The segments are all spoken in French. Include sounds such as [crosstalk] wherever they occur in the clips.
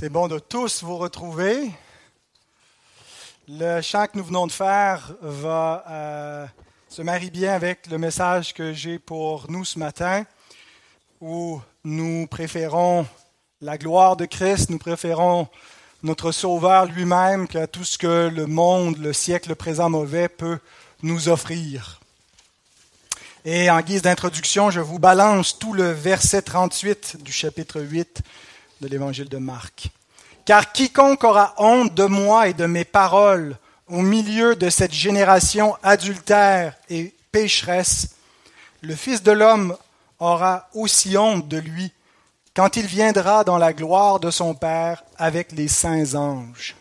C'est bon de tous vous retrouver. Le chant que nous venons de faire va euh, se marie bien avec le message que j'ai pour nous ce matin, où nous préférons la gloire de Christ, nous préférons notre Sauveur lui-même qu'à tout ce que le monde, le siècle présent mauvais peut nous offrir. Et en guise d'introduction, je vous balance tout le verset 38 du chapitre 8 de l'évangile de Marc. Car quiconque aura honte de moi et de mes paroles au milieu de cette génération adultère et pécheresse, le Fils de l'homme aura aussi honte de lui quand il viendra dans la gloire de son Père avec les saints anges.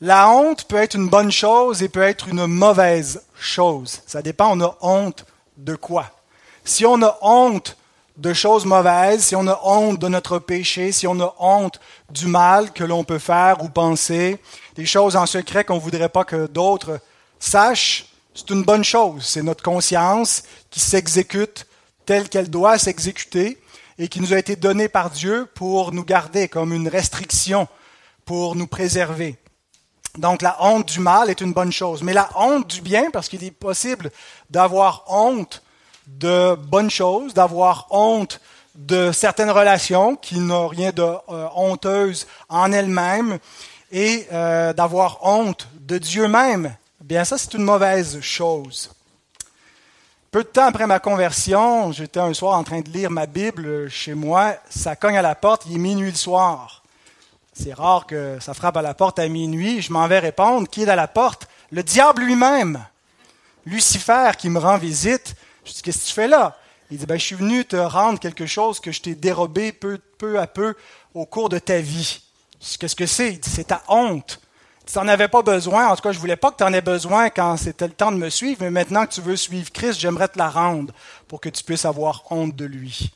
La honte peut être une bonne chose et peut être une mauvaise chose. Ça dépend, on a honte de quoi. Si on a honte de choses mauvaises, si on a honte de notre péché, si on a honte du mal que l'on peut faire ou penser, des choses en secret qu'on ne voudrait pas que d'autres sachent, c'est une bonne chose. C'est notre conscience qui s'exécute telle qu'elle doit s'exécuter et qui nous a été donnée par Dieu pour nous garder comme une restriction, pour nous préserver. Donc la honte du mal est une bonne chose. Mais la honte du bien, parce qu'il est possible d'avoir honte de bonnes choses, d'avoir honte de certaines relations qui n'ont rien de euh, honteuse en elles-mêmes et euh, d'avoir honte de Dieu même. Bien, ça, c'est une mauvaise chose. Peu de temps après ma conversion, j'étais un soir en train de lire ma Bible chez moi. Ça cogne à la porte, il est minuit le soir. C'est rare que ça frappe à la porte à minuit. Je m'en vais répondre. Qui est à la porte? Le diable lui-même. Lucifer qui me rend visite. Qu'est-ce que tu fais là? Il dit, ben, je suis venu te rendre quelque chose que je t'ai dérobé peu, peu à peu au cours de ta vie. Qu'est-ce que c'est? Il dit, c'est ta honte. Tu n'en avais pas besoin. En tout cas, je voulais pas que tu en aies besoin quand c'était le temps de me suivre, mais maintenant que tu veux suivre Christ, j'aimerais te la rendre pour que tu puisses avoir honte de lui.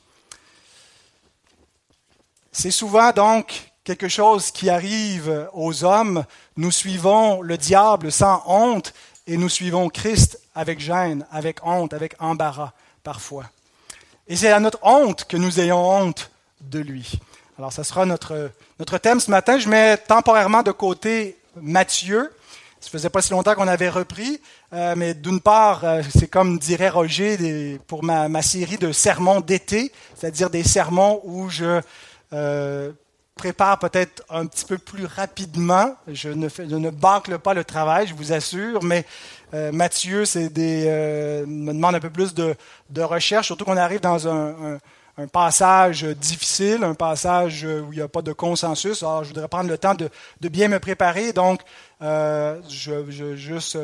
C'est souvent donc quelque chose qui arrive aux hommes. Nous suivons le diable sans honte et nous suivons Christ avec gêne, avec honte, avec embarras parfois. Et c'est à notre honte que nous ayons honte de lui. Alors, ça sera notre, notre thème ce matin. Je mets temporairement de côté Matthieu. Ça faisait pas si longtemps qu'on avait repris, euh, mais d'une part, euh, c'est comme dirait Roger pour ma, série de sermons d'été, c'est-à-dire des sermons où je euh, prépare peut-être un petit peu plus rapidement. Je ne, fais, bâcle pas le travail, je vous assure, mais euh, Mathieu c'est des, euh, me demande un peu plus de, recherche, surtout qu'on arrive dans un, passage difficile, un passage où il n'y a pas de consensus. Alors, je voudrais prendre le temps de, bien me préparer, donc euh, je, juste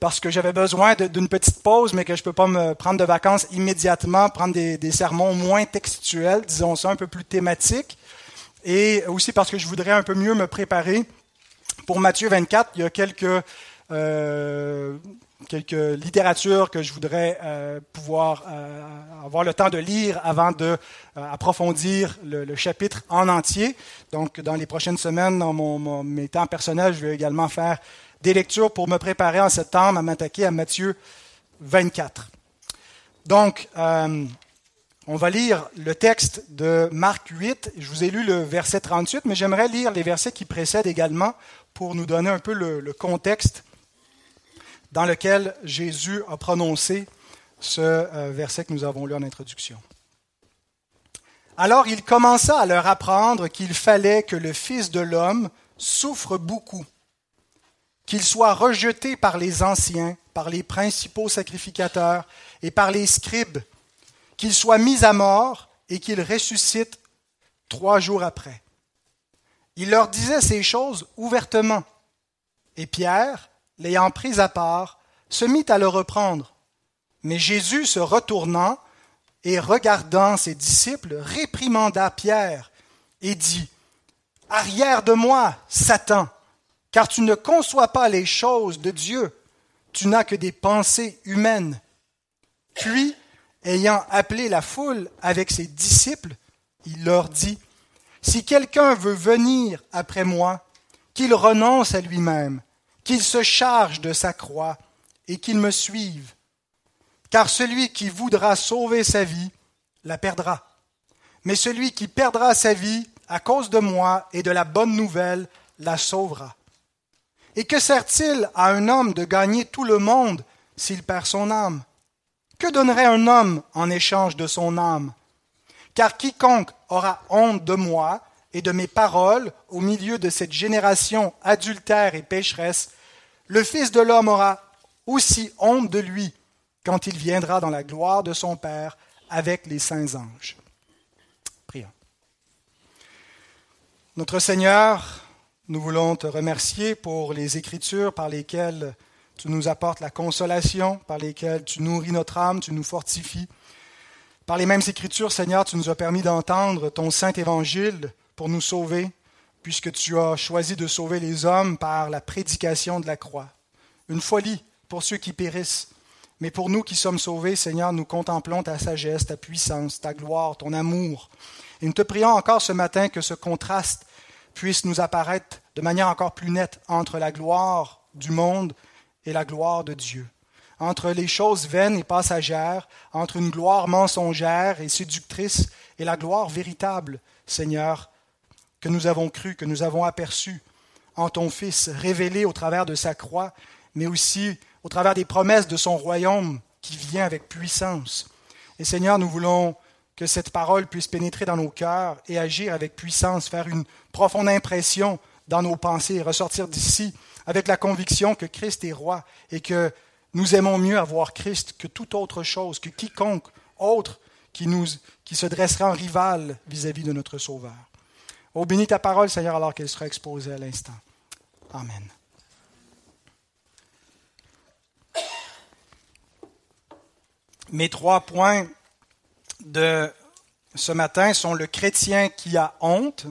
parce que j'avais besoin d'une petite pause, mais que je ne peux pas me prendre de vacances immédiatement, prendre des, des sermons moins textuels, disons ça, un peu plus thématiques et aussi parce que je voudrais un peu mieux me préparer. Pour Matthieu 24, il y a quelques, euh, quelques littératures que je voudrais euh, pouvoir euh, avoir le temps de lire avant de approfondir le, chapitre en entier. Donc, dans les prochaines semaines, dans mon, mes temps personnels, je vais également faire des lectures pour me préparer en septembre à m'attaquer à Matthieu 24. Donc, on va lire le texte de Marc 8. Je vous ai lu le verset 38, mais j'aimerais lire les versets qui précèdent également pour nous donner un peu le, contexte dans lequel Jésus a prononcé ce euh, verset que nous avons lu en introduction. Alors il commença à leur apprendre qu'il fallait que le Fils de l'homme souffre beaucoup, qu'il soit rejeté par les anciens, par les principaux sacrificateurs et par les scribes qu'il soit mis à mort et qu'il ressuscite trois jours après. Il leur disait ces choses ouvertement. Et Pierre, l'ayant pris à part, se mit à le reprendre. Mais Jésus, se retournant et regardant ses disciples, réprimanda Pierre et dit, Arrière de moi, Satan, car tu ne conçois pas les choses de Dieu, tu n'as que des pensées humaines. Puis, ayant appelé la foule avec ses disciples, il leur dit, Si quelqu'un veut venir après moi, qu'il renonce à lui-même, qu'il se charge de sa croix et qu'il me suive. Car celui qui voudra sauver sa vie la perdra. mais celui qui perdra sa vie à cause de moi et de la bonne nouvelle la sauvera. Et que sert-il à un homme de gagner tout le monde s'il perd son âme? Que donnerait un homme en échange de son âme? Car quiconque aura honte de moi et de mes paroles au milieu de cette génération adultère et pécheresse, le Fils de l'homme aura aussi honte de lui quand il viendra dans la gloire de son Père avec les saints anges. Prions. Notre Seigneur, nous voulons te remercier pour les écritures par lesquelles tu nous apportes la consolation, par lesquelles tu nourris notre âme, tu nous fortifies. Par les mêmes écritures, Seigneur, tu nous as permis d'entendre ton saint évangile pour nous sauver, puisque tu as choisi de sauver les hommes par la prédication de la croix. Une folie pour ceux qui périssent. Mais pour nous qui sommes sauvés, Seigneur, nous contemplons ta sagesse, ta puissance, ta gloire, ton amour. Et nous te prions encore ce matin que ce contraste puisse nous apparaître de manière encore plus nette entre la gloire du monde et la gloire de Dieu, entre les choses vaines et passagères, entre une gloire mensongère et séductrice et la gloire véritable, Seigneur, que nous avons cru, que nous avons aperçu en ton Fils, révélé au travers de sa croix, mais aussi au travers des promesses de son royaume qui vient avec puissance. Et Seigneur, nous voulons que cette parole puisse pénétrer dans nos cœurs et agir avec puissance, faire une profonde impression dans nos pensées et ressortir d'ici avec la conviction que Christ est roi et que nous aimons mieux avoir Christ que toute autre chose, que quiconque autre qui, nous, qui se dressera en rival vis-à-vis de notre Sauveur. Oh, bénis ta parole, Seigneur, alors qu'elle sera exposée à l'instant. Amen. Mes trois points de ce matin sont le chrétien qui a honte,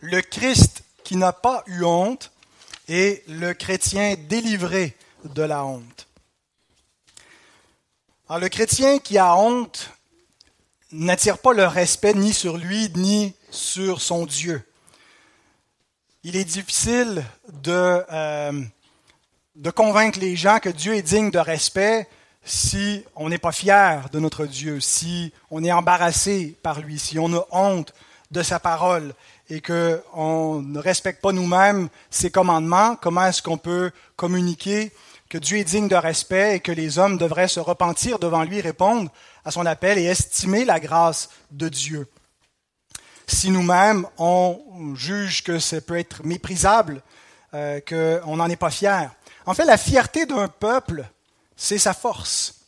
le Christ qui n'a pas eu honte et le chrétien délivré de la honte. Alors, le chrétien qui a honte n'attire pas le respect ni sur lui ni sur son Dieu. Il est difficile de, euh, de convaincre les gens que Dieu est digne de respect si on n'est pas fier de notre Dieu, si on est embarrassé par lui, si on a honte de sa parole et qu'on ne respecte pas nous-mêmes ses commandements, comment est-ce qu'on peut communiquer que Dieu est digne de respect et que les hommes devraient se repentir devant lui, répondre à son appel et estimer la grâce de Dieu. Si nous-mêmes, on juge que ça peut être méprisable, euh, qu'on n'en est pas fier. En fait, la fierté d'un peuple, c'est sa force.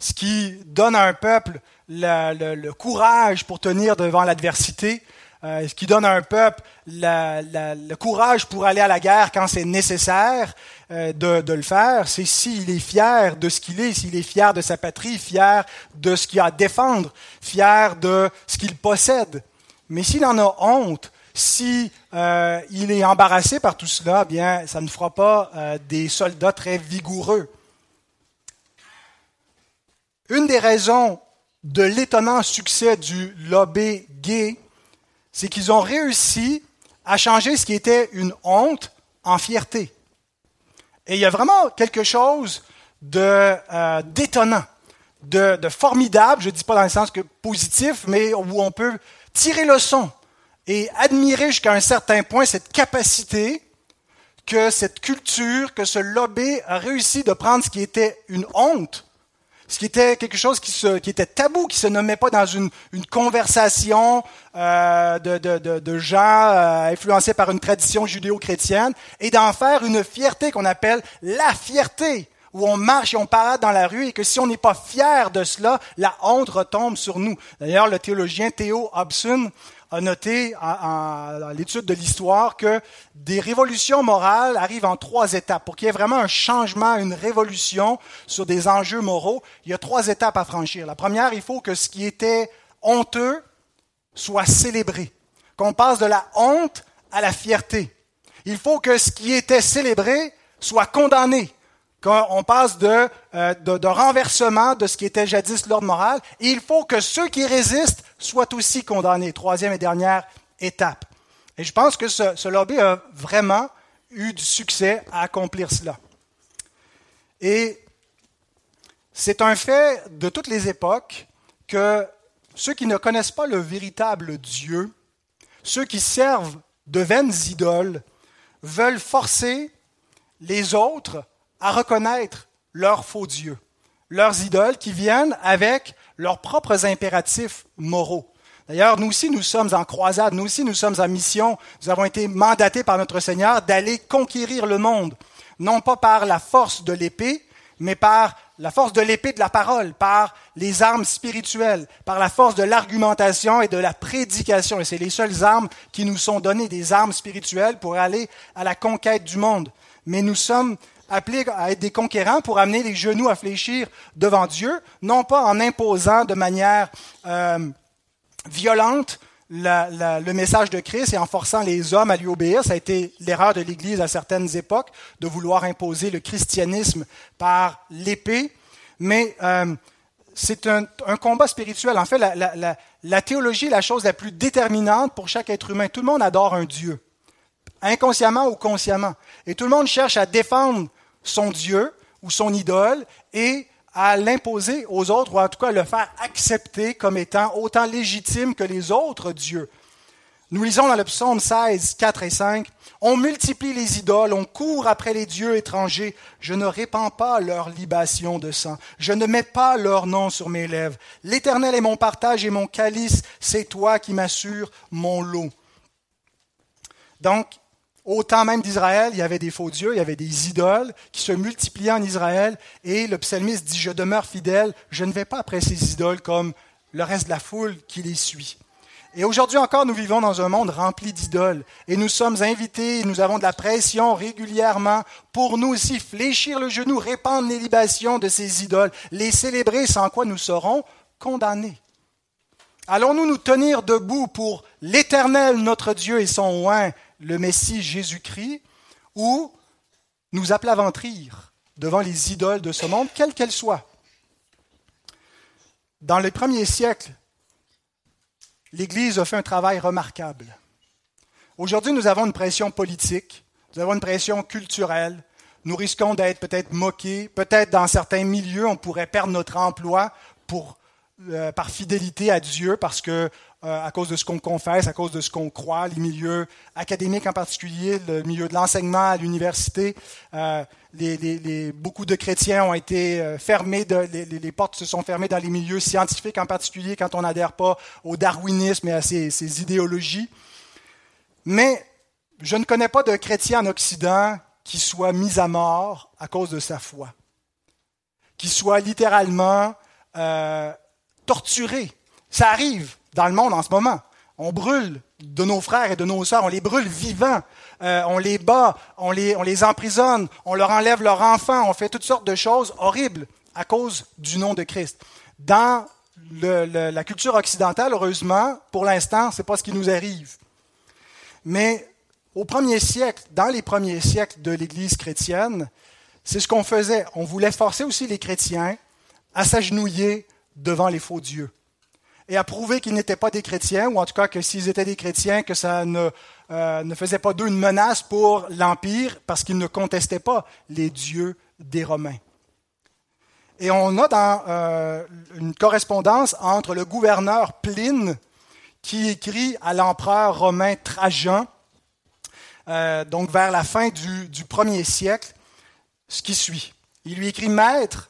Ce qui donne à un peuple le courage pour tenir devant l'adversité, euh, ce qui donne à un peuple le courage pour aller à la guerre quand c'est nécessaire euh, de, le faire, c'est s'il est fier de ce qu'il est, s'il est fier de sa patrie, fier de ce qu'il a à défendre, fier de ce qu'il possède. Mais s'il en a honte, si euh, il est embarrassé par tout cela, bien, ça ne fera pas des soldats très vigoureux. Une des raisons de l'étonnant succès du lobby gay c'est qu'ils ont réussi à changer ce qui était une honte en fierté. Et il y a vraiment quelque chose de euh, d'étonnant, de, de, formidable, je ne dis pas dans le sens que positif, mais où on peut tirer le son et admirer jusqu'à un certain point cette capacité que cette culture, que ce lobby a réussi de prendre ce qui était une honte ce qui était quelque chose qui, se, qui était tabou, qui se nommait pas dans une, une conversation euh, de, de, de, de, gens euh, influencés par une tradition judéo-chrétienne, et d'en faire une fierté qu'on appelle la fierté, où on marche et on parade dans la rue, et que si on n'est pas fier de cela, la honte retombe sur nous. D'ailleurs, le théologien Théo Hobson a noté à, l'étude de l'histoire que des révolutions morales arrivent en trois étapes. Pour qu'il y ait vraiment un changement, une révolution sur des enjeux moraux, il y a trois étapes à franchir. La première, il faut que ce qui était honteux soit célébré, qu'on passe de la honte à la fierté. Il faut que ce qui était célébré soit condamné, qu'on passe de, euh, de, de, renversement de ce qui était jadis l'ordre moral, et il faut que ceux qui résistent soient aussi condamnés. Troisième et dernière étape. Et je pense que ce lobby a vraiment eu du succès à accomplir cela. Et c'est un fait de toutes les époques que ceux qui ne connaissent pas le véritable Dieu, ceux qui servent de vaines idoles, veulent forcer les autres à reconnaître leurs faux dieux, leurs idoles qui viennent avec leurs propres impératifs moraux. D'ailleurs, nous aussi, nous sommes en croisade, nous aussi, nous sommes en mission. Nous avons été mandatés par notre Seigneur d'aller conquérir le monde, non pas par la force de l'épée, mais par la force de l'épée de la parole, par les armes spirituelles, par la force de l'argumentation et de la prédication. Et c'est les seules armes qui nous sont données, des armes spirituelles pour aller à la conquête du monde. Mais nous sommes appelés à être des conquérants pour amener les genoux à fléchir devant Dieu, non pas en imposant de manière euh, violente le message de Christ et en forçant les hommes à lui obéir. Ça a été l'erreur de l'Église à certaines époques de vouloir imposer le christianisme par l'épée. Mais euh, c'est un, combat spirituel. En fait, la, la, théologie est la chose la plus déterminante pour chaque être humain. Tout le monde adore un Dieu, inconsciemment ou consciemment. Et tout le monde cherche à défendre son Dieu ou son idole et à l'imposer aux autres, ou en tout cas à le faire accepter comme étant autant légitime que les autres dieux. Nous lisons dans le psaume 16, 4 et 5, On multiplie les idoles, on court après les dieux étrangers, je ne répands pas leur libation de sang, je ne mets pas leur nom sur mes lèvres. L'Éternel est mon partage et mon calice, c'est toi qui m'assures mon lot. Donc, au temps même d'Israël, il y avait des faux dieux, il y avait des idoles qui se multipliaient en Israël, et le psalmiste dit, je demeure fidèle, je ne vais pas après ces idoles comme le reste de la foule qui les suit. Et aujourd'hui encore, nous vivons dans un monde rempli d'idoles, et nous sommes invités, nous avons de la pression régulièrement pour nous aussi fléchir le genou, répandre les libations de ces idoles, les célébrer, sans quoi nous serons condamnés. Allons-nous nous tenir debout pour l'Éternel, notre Dieu et son oint, le Messie Jésus-Christ, ou nous aplaventrir devant les idoles de ce monde, quelles qu'elles soient. Dans les premiers siècles, l'Église a fait un travail remarquable. Aujourd'hui, nous avons une pression politique, nous avons une pression culturelle, nous risquons d'être peut-être moqués, peut-être dans certains milieux, on pourrait perdre notre emploi euh, par fidélité à Dieu parce que à cause de ce qu'on confesse, à cause de ce qu'on croit, les milieux académiques en particulier, le milieu de l'enseignement à l'université. Euh, beaucoup de chrétiens ont été euh, fermés, les, portes se sont fermées dans les milieux scientifiques en particulier quand on n'adhère pas au darwinisme et à ces, idéologies. Mais je ne connais pas de chrétien en Occident qui soit mis à mort à cause de sa foi, qui soit littéralement torturé. Ça arrive dans le monde en ce moment. On brûle de nos frères et de nos sœurs, on les brûle vivants, euh, on les bat, on les, on les emprisonne, on leur enlève leurs enfants, on fait toutes sortes de choses horribles à cause du nom de Christ. Dans la culture occidentale, heureusement, pour l'instant, ce n'est pas ce qui nous arrive. Mais au premier siècle, dans les premiers siècles de l'Église chrétienne, c'est ce qu'on faisait. On voulait forcer aussi les chrétiens à s'agenouiller devant les faux dieux et à prouver qu'ils n'étaient pas des chrétiens, ou en tout cas que s'ils étaient des chrétiens, que ça ne, euh, ne faisait pas d'eux une menace pour l'Empire, parce qu'ils ne contestaient pas les dieux des Romains. Et on a dans euh, une correspondance entre le gouverneur Pline, qui écrit à l'empereur romain Trajan, euh, donc vers la fin du, du premier siècle, ce qui suit. Il lui écrit Maître,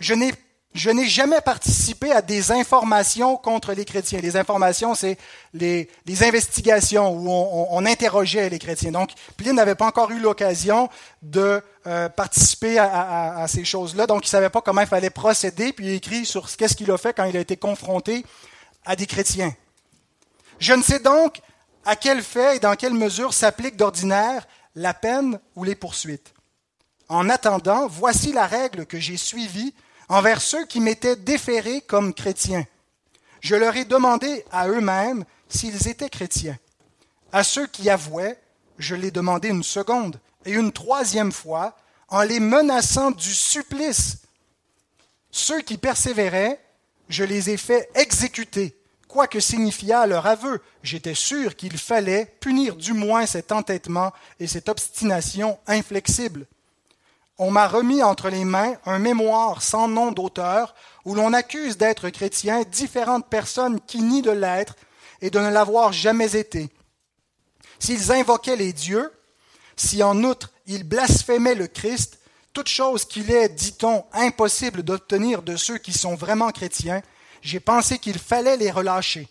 je n'ai je n'ai jamais participé à des informations contre les chrétiens. Les informations, c'est les, investigations où on, interrogeait les chrétiens. Donc, Pline n'avait pas encore eu l'occasion de euh, participer à, ces choses-là. Donc, il ne savait pas comment il fallait procéder. Puis, il écrit sur qu'est-ce qu'il a fait quand il a été confronté à des chrétiens. Je ne sais donc à quel fait et dans quelle mesure s'applique d'ordinaire la peine ou les poursuites. En attendant, voici la règle que j'ai suivie envers ceux qui m'étaient déférés comme chrétiens. Je leur ai demandé à eux-mêmes s'ils étaient chrétiens. À ceux qui avouaient, je l'ai demandé une seconde et une troisième fois en les menaçant du supplice. Ceux qui persévéraient, je les ai fait exécuter, quoi que signifiât leur aveu. J'étais sûr qu'il fallait punir du moins cet entêtement et cette obstination inflexible. On m'a remis entre les mains un mémoire sans nom d'auteur où l'on accuse d'être chrétien différentes personnes qui nient de l'être et de ne l'avoir jamais été. S'ils invoquaient les dieux, si en outre ils blasphémaient le Christ, toute chose qu'il est, dit-on, impossible d'obtenir de ceux qui sont vraiment chrétiens, j'ai pensé qu'il fallait les relâcher.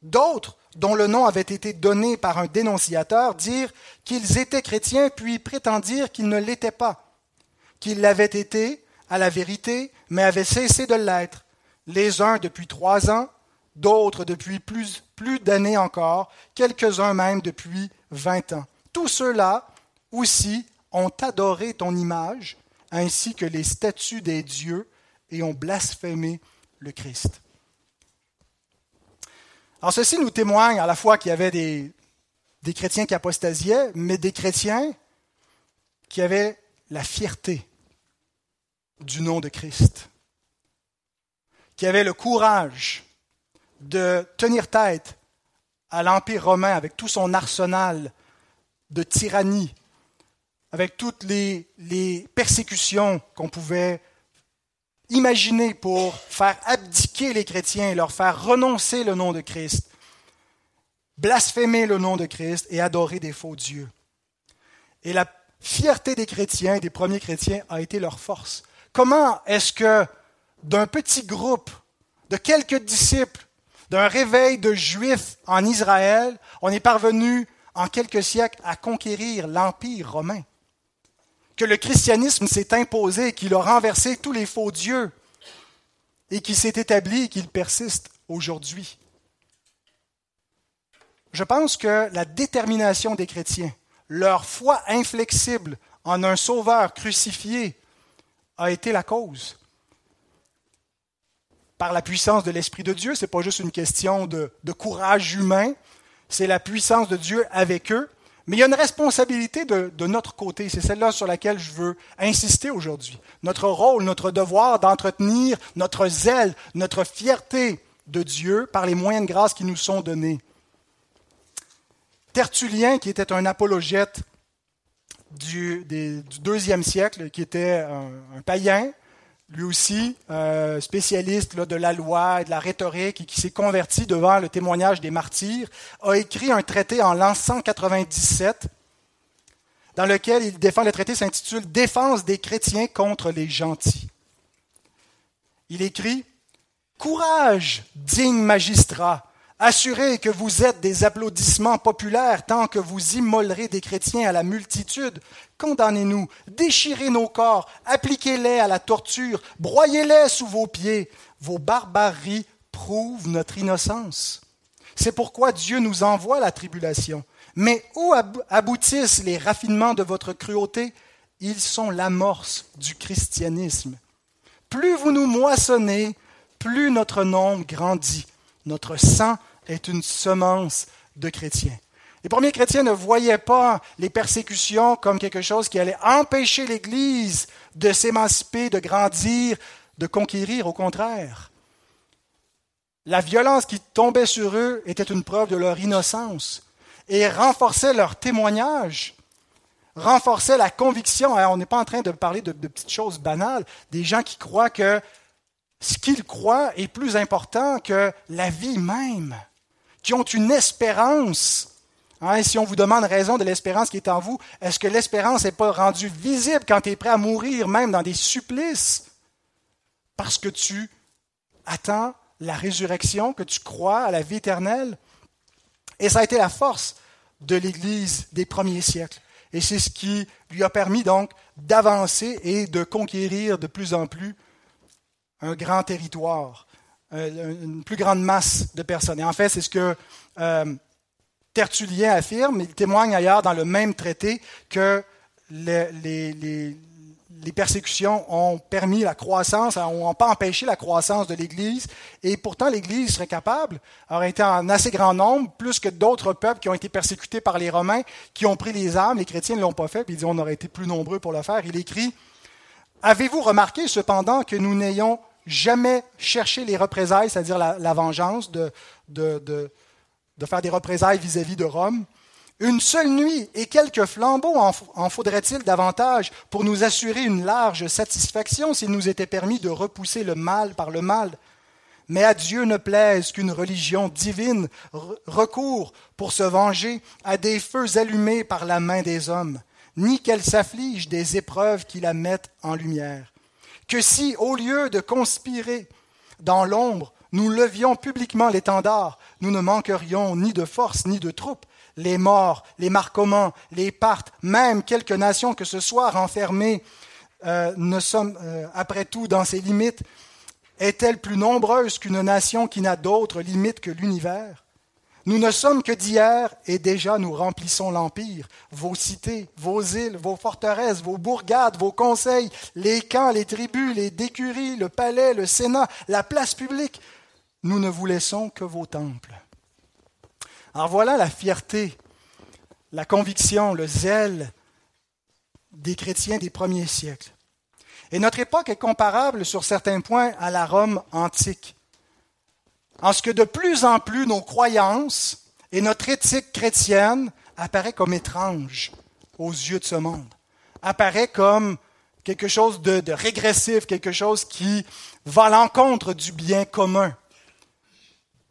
D'autres, dont le nom avait été donné par un dénonciateur, dirent qu'ils étaient chrétiens, puis prétendirent qu'ils ne l'étaient pas, qu'ils l'avaient été, à la vérité, mais avaient cessé de l'être, les uns depuis trois ans, d'autres depuis plus, plus d'années encore, quelques-uns même depuis vingt ans. Tous ceux-là aussi ont adoré ton image, ainsi que les statues des dieux, et ont blasphémé le Christ. Alors ceci nous témoigne à la fois qu'il y avait des, des chrétiens qui apostasiaient, mais des chrétiens qui avaient la fierté du nom de Christ, qui avaient le courage de tenir tête à l'Empire romain avec tout son arsenal de tyrannie, avec toutes les, les persécutions qu'on pouvait imaginer pour faire abdiquer les chrétiens et leur faire renoncer le nom de Christ, blasphémer le nom de Christ et adorer des faux dieux. Et la fierté des chrétiens, des premiers chrétiens, a été leur force. Comment est-ce que d'un petit groupe de quelques disciples, d'un réveil de juifs en Israël, on est parvenu en quelques siècles à conquérir l'Empire romain? Que le christianisme s'est imposé, qu'il a renversé tous les faux dieux et qu'il s'est établi et qu'il persiste aujourd'hui. Je pense que la détermination des chrétiens, leur foi inflexible en un sauveur crucifié, a été la cause. Par la puissance de l'Esprit de Dieu, ce n'est pas juste une question de, de courage humain, c'est la puissance de Dieu avec eux mais il y a une responsabilité de, notre côté, c'est celle-là sur laquelle je veux insister aujourd'hui. Notre rôle, notre devoir d'entretenir notre zèle, notre fierté de Dieu par les moyens de grâce qui nous sont donnés. Tertullien, qui était un apologète du, deuxième siècle, qui était un païen, lui aussi euh, spécialiste de la loi et de la rhétorique et qui s'est converti devant le témoignage des martyrs, a écrit un traité en l'an 197 dans lequel il défend, le traité s'intitule Défense des chrétiens contre les gentils. Il écrit Courage, digne magistrat, Assurez que vous êtes des applaudissements populaires tant que vous immolerez des chrétiens à la multitude. Condamnez-nous, déchirez nos corps, appliquez-les à la torture, broyez-les sous vos pieds. Vos barbaries prouvent notre innocence. C'est pourquoi Dieu nous envoie la tribulation. Mais où aboutissent les raffinements de votre cruauté? Ils sont l'amorce du christianisme. Plus vous nous moissonnez, plus notre nombre grandit. Notre sang est une semence de chrétiens. Les premiers chrétiens ne voyaient pas les persécutions comme quelque chose qui allait empêcher l'Église de s'émanciper, de grandir, de conquérir. Au contraire, la violence qui tombait sur eux était une preuve de leur innocence et renforçait leur témoignage, renforçait la conviction. On n'est pas en train de parler de, de petites choses banales, des gens qui croient que ce qu'ils croient est plus important que la vie même qui ont une espérance. Hein, si on vous demande raison de l'espérance qui est en vous, est-ce que l'espérance n'est pas rendue visible quand tu es prêt à mourir, même dans des supplices? Parce que tu attends la résurrection, que tu crois à la vie éternelle. Et ça a été la force de l'Église des premiers siècles. Et c'est ce qui lui a permis donc d'avancer et de conquérir de plus en plus un grand territoire. Euh, une plus grande masse de personnes. Et en fait, c'est ce que euh, Tertullien affirme. Il témoigne ailleurs dans le même traité que les, les, les, persécutions ont permis la croissance, n'ont pas empêché la croissance de l'Église. Et pourtant, l'Église serait capable, aurait été en assez grand nombre, plus que d'autres peuples qui ont été persécutés par les Romains, qui ont pris les armes. Les chrétiens ne l'ont pas fait, puis il dit on aurait été plus nombreux pour le faire. Il écrit Avez-vous remarqué cependant que nous n'ayons jamais chercher les représailles, c'est-à-dire la, vengeance, de, faire des représailles vis-à-vis de Rome. Une seule nuit et quelques flambeaux en faudrait-il davantage pour nous assurer une large satisfaction s'il nous était permis de repousser le mal par le mal? Mais à Dieu ne plaise qu'une religion divine recourt pour se venger à des feux allumés par la main des hommes, ni qu'elle s'afflige des épreuves qui la mettent en lumière. Que si, au lieu de conspirer dans l'ombre, nous levions publiquement l'étendard, nous ne manquerions ni de force ni de troupes, les morts, les marcomans, les Parthes, même quelques nations que ce soit renfermées, euh, ne sommes euh, après tout dans ses limites, est-elle plus nombreuse qu'une nation qui n'a d'autres limites que l'univers? Nous ne sommes que d'hier et déjà nous remplissons l'empire, vos cités, vos îles, vos forteresses, vos bourgades, vos conseils, les camps, les tribus, les décuries, le palais, le sénat, la place publique. Nous ne vous laissons que vos temples. Alors voilà la fierté, la conviction, le zèle des chrétiens des premiers siècles. Et notre époque est comparable sur certains points à la Rome antique, en ce que de plus en plus nos croyances et notre éthique chrétienne apparaît comme étrange aux yeux de ce monde, apparaît comme quelque chose de, régressif, quelque chose qui va à l'encontre du bien commun.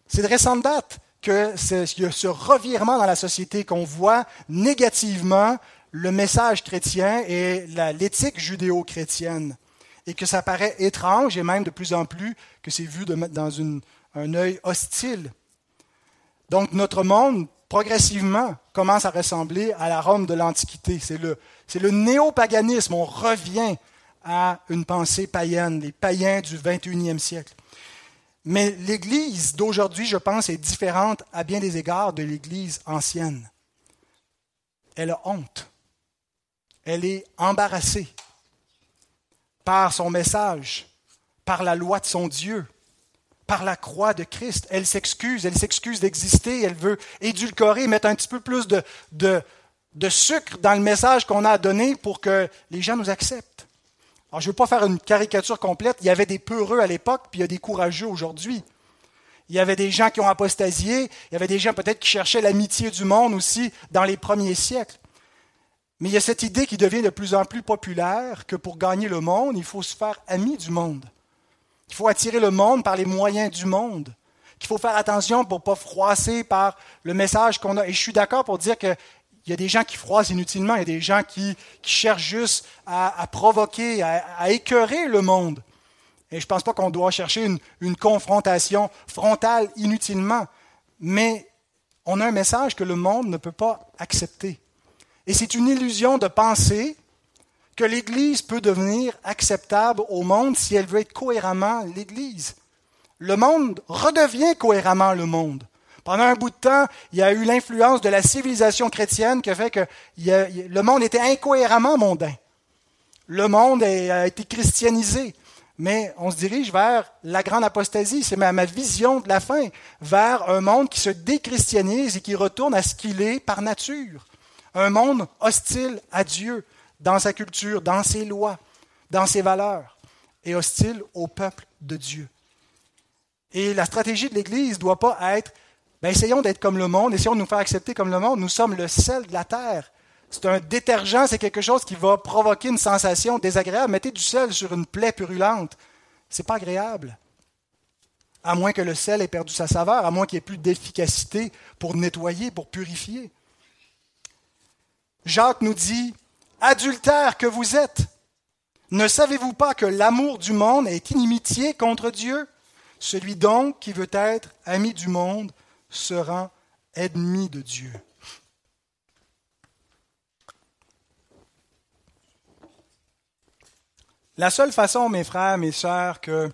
C'est de récente date qu'il y a ce revirement dans la société qu'on voit négativement le message chrétien et l'éthique judéo-chrétienne. Et que ça paraît étrange et même de plus en plus que c'est vu de, dans un œil hostile. Donc notre monde, progressivement, commence à ressembler à la Rome de l'Antiquité. C'est le, c'est le néopaganisme. On revient à une pensée païenne, les païens du 21e siècle. Mais l'Église d'aujourd'hui, je pense, est différente à bien des égards de l'Église ancienne. Elle a honte. Elle est embarrassée par son message, par la loi de son Dieu, par la croix de Christ. Elle s'excuse, elle s'excuse d'exister, elle veut édulcorer, mettre un petit peu plus de, sucre dans le message qu'on a donné pour que les gens nous acceptent. Alors, je ne veux pas faire une caricature complète. Il y avait des peureux à l'époque, puis il y a des courageux aujourd'hui. Il y avait des gens qui ont apostasié, il y avait des gens peut-être qui cherchaient l'amitié du monde aussi dans les premiers siècles. Mais il y a cette idée qui devient de plus en plus populaire que pour gagner le monde, il faut se faire ami du monde. Il faut attirer le monde par les moyens du monde. Qu'il faut faire attention pour ne pas froisser par le message qu'on a. Et je suis d'accord pour dire que il y a des gens qui froissent inutilement, il y a des gens qui, cherchent juste à, provoquer, à, écœurer le monde. Et je ne pense pas qu'on doit chercher une, une, confrontation frontale inutilement, mais on a un message que le monde ne peut pas accepter. Et c'est une illusion de penser que l'Église peut devenir acceptable au monde si elle veut être cohéremment l'Église. Le monde redevient cohéremment le monde. Pendant un bout de temps, il y a eu l'influence de la civilisation chrétienne qui a fait que le monde était incohérément mondain. Le monde a été christianisé. Mais on se dirige vers la grande apostasie, c'est ma, vision de la fin, vers un monde qui se déchristianise et qui retourne à ce qu'il est par nature. Un monde hostile à Dieu, dans sa culture, dans ses lois, dans ses valeurs, et hostile au peuple de Dieu. Et la stratégie de l'Église ne doit pas être ben, essayons d'être comme le monde, essayons de nous faire accepter comme le monde. Nous sommes le sel de la terre. C'est un détergent, c'est quelque chose qui va provoquer une sensation désagréable. Mettez du sel sur une plaie purulente. C'est pas agréable. À moins que le sel ait perdu sa saveur, à moins qu'il n'y ait plus d'efficacité pour nettoyer, pour purifier. Jacques nous dit Adultère que vous êtes, ne savez-vous pas que l'amour du monde est inimitié contre Dieu? Celui donc qui veut être ami du monde sera ennemi de Dieu. La seule façon, mes frères, mes sœurs, que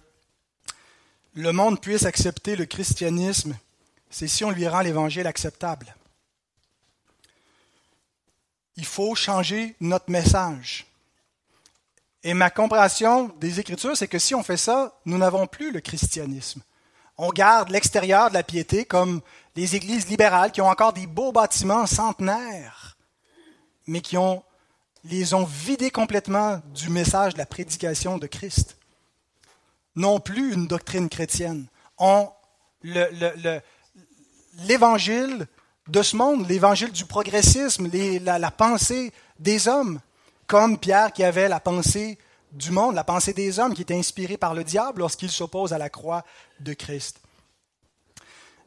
le monde puisse accepter le christianisme, c'est si on lui rend l'Évangile acceptable. Il faut changer notre message. Et ma compréhension des Écritures, c'est que si on fait ça, nous n'avons plus le christianisme on garde l'extérieur de la piété comme les églises libérales qui ont encore des beaux bâtiments centenaires, mais qui ont, les ont vidés complètement du message de la prédication de Christ. Non plus une doctrine chrétienne. L'évangile de ce monde, l'évangile du progressisme, la, la pensée des hommes, comme Pierre qui avait la pensée du monde, la pensée des hommes qui était inspirée par le diable lorsqu'il s'oppose à la croix de Christ.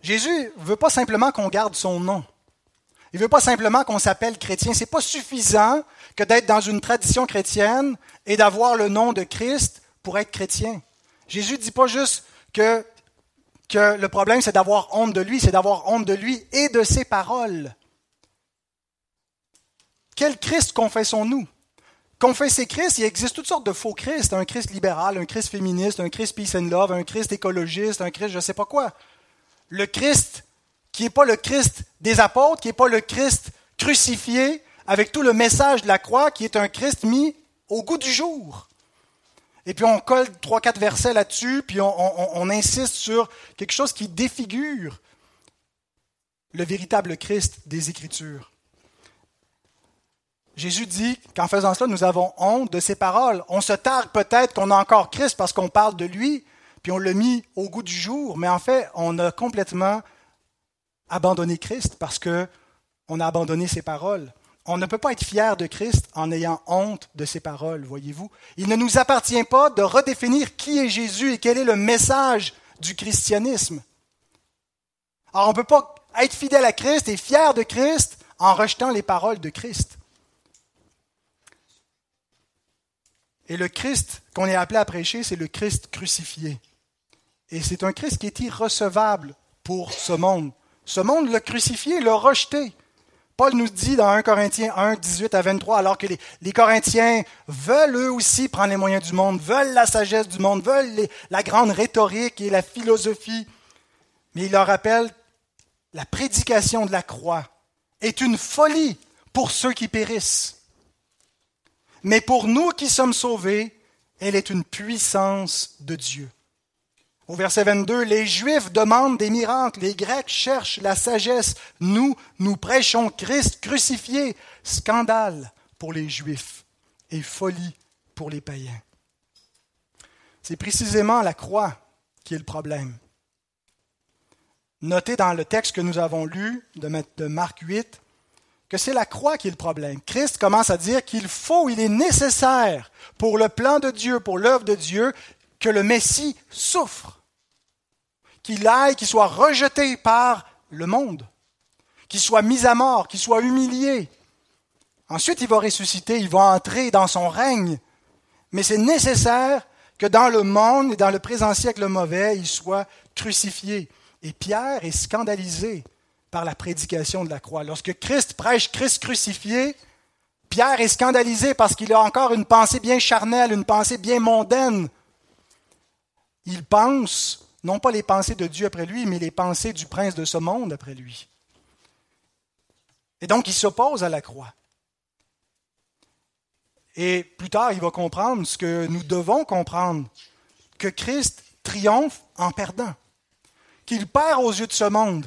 Jésus ne veut pas simplement qu'on garde son nom. Il ne veut pas simplement qu'on s'appelle chrétien. Ce n'est pas suffisant que d'être dans une tradition chrétienne et d'avoir le nom de Christ pour être chrétien. Jésus ne dit pas juste que, que le problème, c'est d'avoir honte de lui, c'est d'avoir honte de lui et de ses paroles. Quel Christ confessons-nous? Confesser Christ, il existe toutes sortes de faux Christ. Un Christ libéral, un Christ féministe, un Christ peace and love, un Christ écologiste, un Christ je ne sais pas quoi. Le Christ qui n'est pas le Christ des apôtres, qui n'est pas le Christ crucifié, avec tout le message de la croix, qui est un Christ mis au goût du jour. Et puis on colle trois, quatre versets là-dessus, puis on, on insiste sur quelque chose qui défigure le véritable Christ des Écritures. Jésus dit qu'en faisant cela, nous avons honte de ses paroles. On se targue peut-être qu'on a encore Christ parce qu'on parle de lui, puis on l'a mis au goût du jour, mais en fait, on a complètement abandonné Christ parce qu'on a abandonné ses paroles. On ne peut pas être fier de Christ en ayant honte de ses paroles, voyez-vous. Il ne nous appartient pas de redéfinir qui est Jésus et quel est le message du christianisme. Alors on ne peut pas être fidèle à Christ et fier de Christ en rejetant les paroles de Christ. Et le Christ qu'on est appelé à prêcher, c'est le Christ crucifié. Et c'est un Christ qui est irrecevable pour ce monde. Ce monde l'a crucifié, l'a rejeté. Paul nous dit dans 1 Corinthiens 1, 18 à 23, alors que les, Corinthiens veulent eux aussi prendre les moyens du monde, veulent la sagesse du monde, veulent la grande rhétorique et la philosophie, mais il leur rappelle la prédication de la croix est une folie pour ceux qui périssent. Mais pour nous qui sommes sauvés, elle est une puissance de Dieu. Au verset 22, les Juifs demandent des miracles, les Grecs cherchent la sagesse. Nous, nous prêchons Christ crucifié. Scandale pour les Juifs et folie pour les païens. C'est précisément la croix qui est le problème. Notez dans le texte que nous avons lu de Marc 8, que c'est la croix qui est le problème. Christ commence à dire qu'il faut, il est nécessaire pour le plan de Dieu, pour l'œuvre de Dieu, que le Messie souffre, qu'il aille, qu'il soit rejeté par le monde, qu'il soit mis à mort, qu'il soit humilié. Ensuite, il va ressusciter, il va entrer dans son règne. Mais c'est nécessaire que dans le monde et dans le présent siècle mauvais, il soit crucifié. Et Pierre est scandalisé par la prédication de la croix. Lorsque Christ prêche Christ crucifié, Pierre est scandalisé parce qu'il a encore une pensée bien charnelle, une pensée bien mondaine. Il pense, non pas les pensées de Dieu après lui, mais les pensées du prince de ce monde après lui. Et donc il s'oppose à la croix. Et plus tard, il va comprendre ce que nous devons comprendre, que Christ triomphe en perdant, qu'il perd aux yeux de ce monde,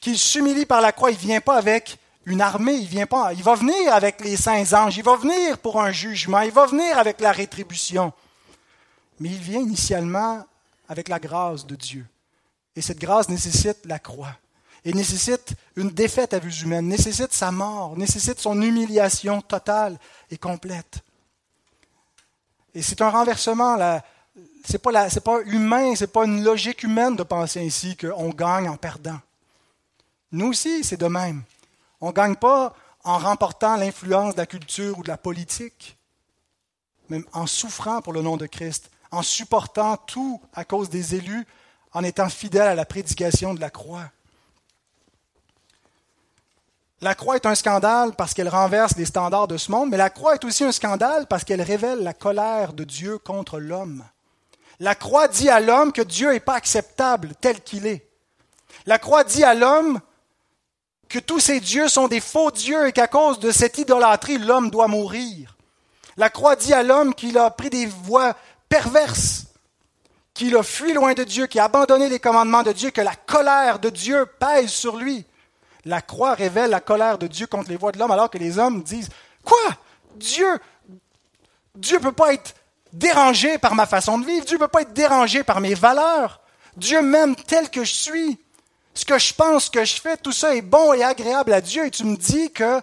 qu'il s'humilie par la croix. Il ne vient pas avec une armée, il vient pas. Il va venir avec les saints anges, il va venir pour un jugement, il va venir avec la rétribution. Mais il vient initialement avec la grâce de Dieu. Et cette grâce nécessite la croix. Et nécessite une défaite à vue humaine, nécessite sa mort, nécessite son humiliation totale et complète. Et c'est un renversement. Ce n'est pas, pas humain, ce n'est pas une logique humaine de penser ainsi qu'on gagne en perdant. Nous aussi, c'est de même. On ne gagne pas en remportant l'influence de la culture ou de la politique, mais en souffrant pour le nom de Christ, en supportant tout à cause des élus, en étant fidèle à la prédication de la croix. La croix est un scandale parce qu'elle renverse les standards de ce monde, mais la croix est aussi un scandale parce qu'elle révèle la colère de Dieu contre l'homme. La croix dit à l'homme que Dieu n'est pas acceptable tel qu'il est. La croix dit à l'homme que tous ces dieux sont des faux dieux et qu'à cause de cette idolâtrie, l'homme doit mourir. La croix dit à l'homme qu'il a pris des voies perverses, qu'il a fui loin de Dieu, qu'il a abandonné les commandements de Dieu, que la colère de Dieu pèse sur lui. La croix révèle la colère de Dieu contre les voies de l'homme, alors que les hommes disent Quoi? Dieu Dieu ne peut pas être dérangé par ma façon de vivre, Dieu ne peut pas être dérangé par mes valeurs. Dieu m'aime tel que je suis. ce que je pense, ce que je fais, tout ça est bon et agréable à Dieu et tu me dis que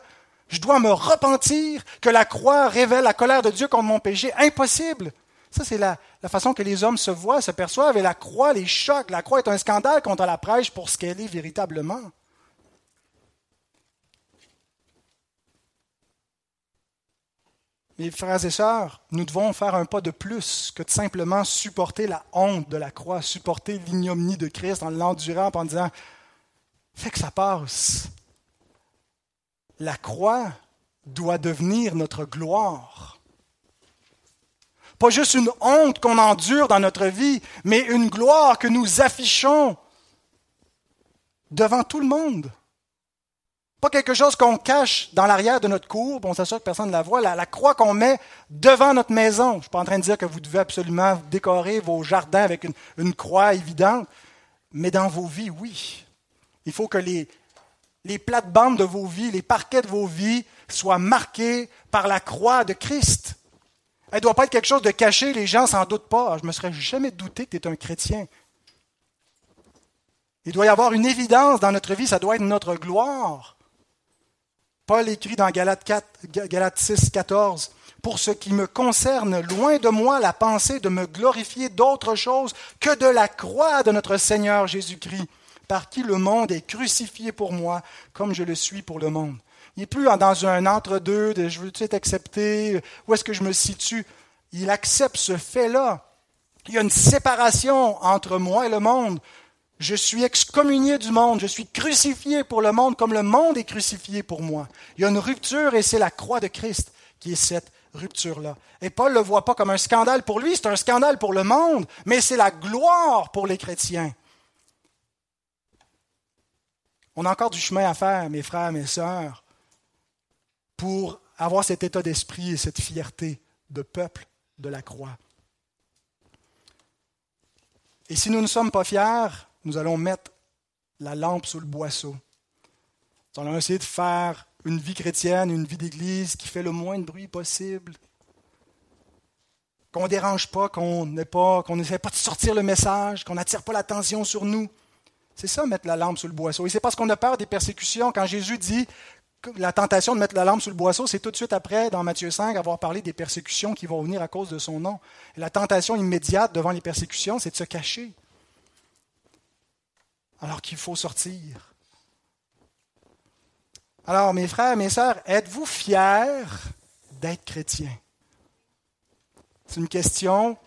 je dois me repentir, que la croix révèle la colère de Dieu contre mon péché. Impossible. Ça, c'est la, façon que les hommes se voient, se perçoivent, et la croix les choque. La croix est un scandale contre la prêche pour ce qu'elle est véritablement. Mes frères et sœurs, nous devons faire un pas de plus que de simplement supporter la honte de la croix, supporter l'ignominie de Christ en l'endurant en disant Fais que ça passe. La croix doit devenir notre gloire. Pas juste une honte qu'on endure dans notre vie, mais une gloire que nous affichons devant tout le monde. Pas quelque chose qu'on cache dans l'arrière de notre cour, on s'assure que personne ne la voit. La, croix qu'on met devant notre maison. Je ne suis pas en train de dire que vous devez absolument décorer vos jardins avec une, croix évidente, mais dans vos vies, oui. Il faut que les, les plates-bandes de vos vies, les parquets de vos vies soient marqués par la croix de Christ. Elle ne doit pas être quelque chose de caché, les gens s'en doutent pas. Je ne me serais jamais douté que tu es un chrétien. Il doit y avoir une évidence dans notre vie, ça doit être notre gloire. Paul écrit dans Galates, 4, Galates 6, 14, Pour ce qui me concerne, loin de moi la pensée de me glorifier d'autre chose que de la croix de notre Seigneur Jésus-Christ, par qui le monde est crucifié pour moi, comme je le suis pour le monde. Il n'est plus dans un entre-deux de je veux-tu être accepté, où est-ce que je me situe. Il accepte ce fait-là. Il y a une séparation entre moi et le monde. Je suis excommunié du monde, je suis crucifié pour le monde comme le monde est crucifié pour moi. Il y a une rupture et c'est la croix de Christ qui est cette rupture-là. Et Paul ne le voit pas comme un scandale pour lui, c'est un scandale pour le monde, mais c'est la gloire pour les chrétiens. On a encore du chemin à faire, mes frères, mes sœurs, pour avoir cet état d'esprit et cette fierté de peuple de la croix. Et si nous ne sommes pas fiers, nous allons mettre la lampe sous le boisseau. Nous allons essayer de faire une vie chrétienne, une vie d'église qui fait le moins de bruit possible. Qu'on ne dérange pas, qu'on n'essaie pas, de sortir le message, qu'on n'attire pas l'attention sur nous. C'est ça, mettre la lampe sous le boisseau. Et c'est parce qu'on a peur des persécutions. Quand Jésus dit la tentation de mettre la lampe sous le boisseau, c'est tout de suite après, dans Matthieu 5, avoir parlé des persécutions qui vont venir à cause de son nom. La tentation immédiate devant les persécutions, c'est de se cacher alors qu'il faut sortir. Alors, mes frères, mes sœurs, êtes-vous fiers d'être chrétien? C'est une question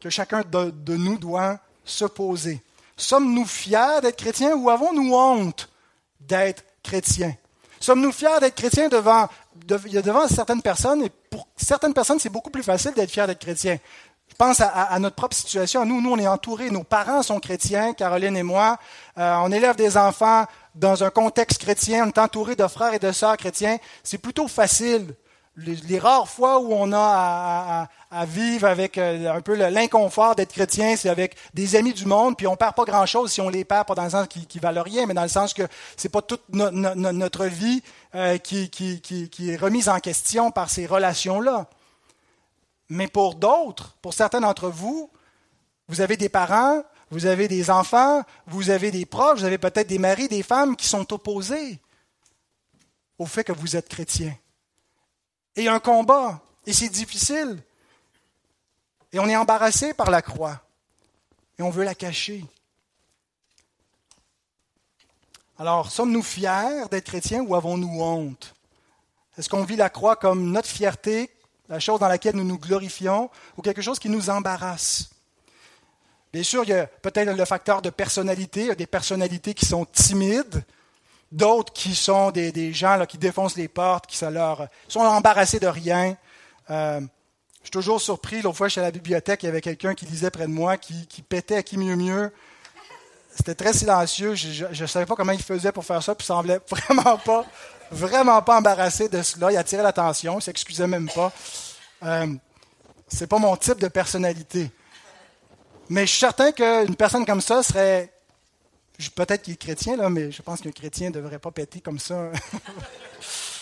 que chacun de, de nous doit se poser. Sommes-nous fiers d'être chrétiens ou avons-nous honte d'être chrétiens? Sommes-nous fiers d'être chrétiens devant, devant certaines personnes? Et pour certaines personnes, c'est beaucoup plus facile d'être fier d'être chrétien. Je pense à, notre propre situation. Nous, nous, on est entourés, nos parents sont chrétiens, Caroline et moi. Euh, on élève des enfants dans un contexte chrétien, on est entouré de frères et de sœurs chrétiens. C'est plutôt facile. Les, rares fois où on a à, vivre avec euh, un peu l'inconfort d'être chrétien, c'est avec des amis du monde, puis on perd pas grand-chose si on les perd, pas dans le sens qui, qui valent rien, mais dans le sens que c'est pas toute notre vie euh, qui, qui est remise en question par ces relations-là. Mais pour d'autres, pour certains d'entre vous, vous avez des parents, vous avez des enfants, vous avez des proches, vous avez peut-être des maris, des femmes qui sont opposés au fait que vous êtes chrétien. Et un combat, et c'est difficile. Et on est embarrassé par la croix, et on veut la cacher. Alors, sommes-nous fiers d'être chrétiens ou avons-nous honte? Est-ce qu'on vit la croix comme notre fierté, la chose dans laquelle nous nous glorifions, ou quelque chose qui nous embarrasse? Bien sûr, il y a peut-être le facteur de personnalité. Il y a des personnalités qui sont timides, d'autres qui sont des, gens qui défoncent les portes, qui sont, embarrassés de rien. Euh, je suis toujours surpris. L'autre fois, je suis à la bibliothèque, il y avait quelqu'un qui lisait près de moi, qui, qui pétait à qui mieux mieux. C'était très silencieux. Je ne savais pas comment il faisait pour faire ça, puis il semblait [laughs] vraiment pas vraiment pas embarrassé de cela. Il attirait l'attention, il s'excusait même pas. Euh, c'est pas mon type de personnalité. Mais je suis certain qu'une personne comme ça serait. Peut-être qu'il est chrétien, là, mais je pense qu'un chrétien ne devrait pas péter comme ça.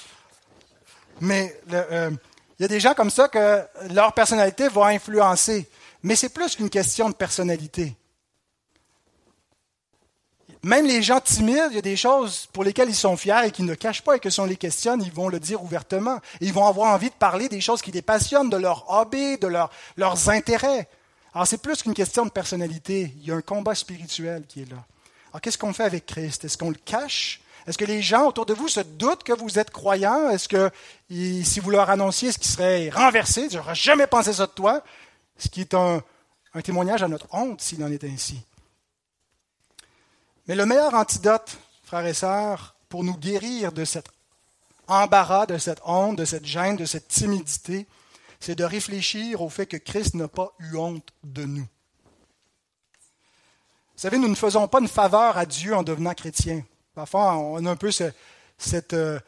[laughs] mais euh, il y a des gens comme ça que leur personnalité va influencer. Mais c'est plus qu'une question de personnalité. Même les gens timides, il y a des choses pour lesquelles ils sont fiers et qui ne cachent pas et que si on les questionne, ils vont le dire ouvertement. ils vont avoir envie de parler des choses qui les passionnent, de leur hobby, de leurs intérêts. Alors c'est plus qu'une question de personnalité. Il y a un combat spirituel qui est là. Alors qu'est-ce qu'on fait avec Christ? Est-ce qu'on le cache? Est-ce que les gens autour de vous se doutent que vous êtes croyants? Est-ce que si vous leur annonciez ce qui serait renversé, j'aurais jamais pensé ça de toi, ce qui est un, un témoignage à notre honte s'il en est ainsi. Mais le meilleur antidote, frères et sœurs, pour nous guérir de cet embarras, de cette honte, de cette gêne, de cette timidité, c'est de réfléchir au fait que Christ n'a pas eu honte de nous. Vous savez, nous ne faisons pas une faveur à Dieu en devenant chrétiens. Parfois, on a un peu cette, euh,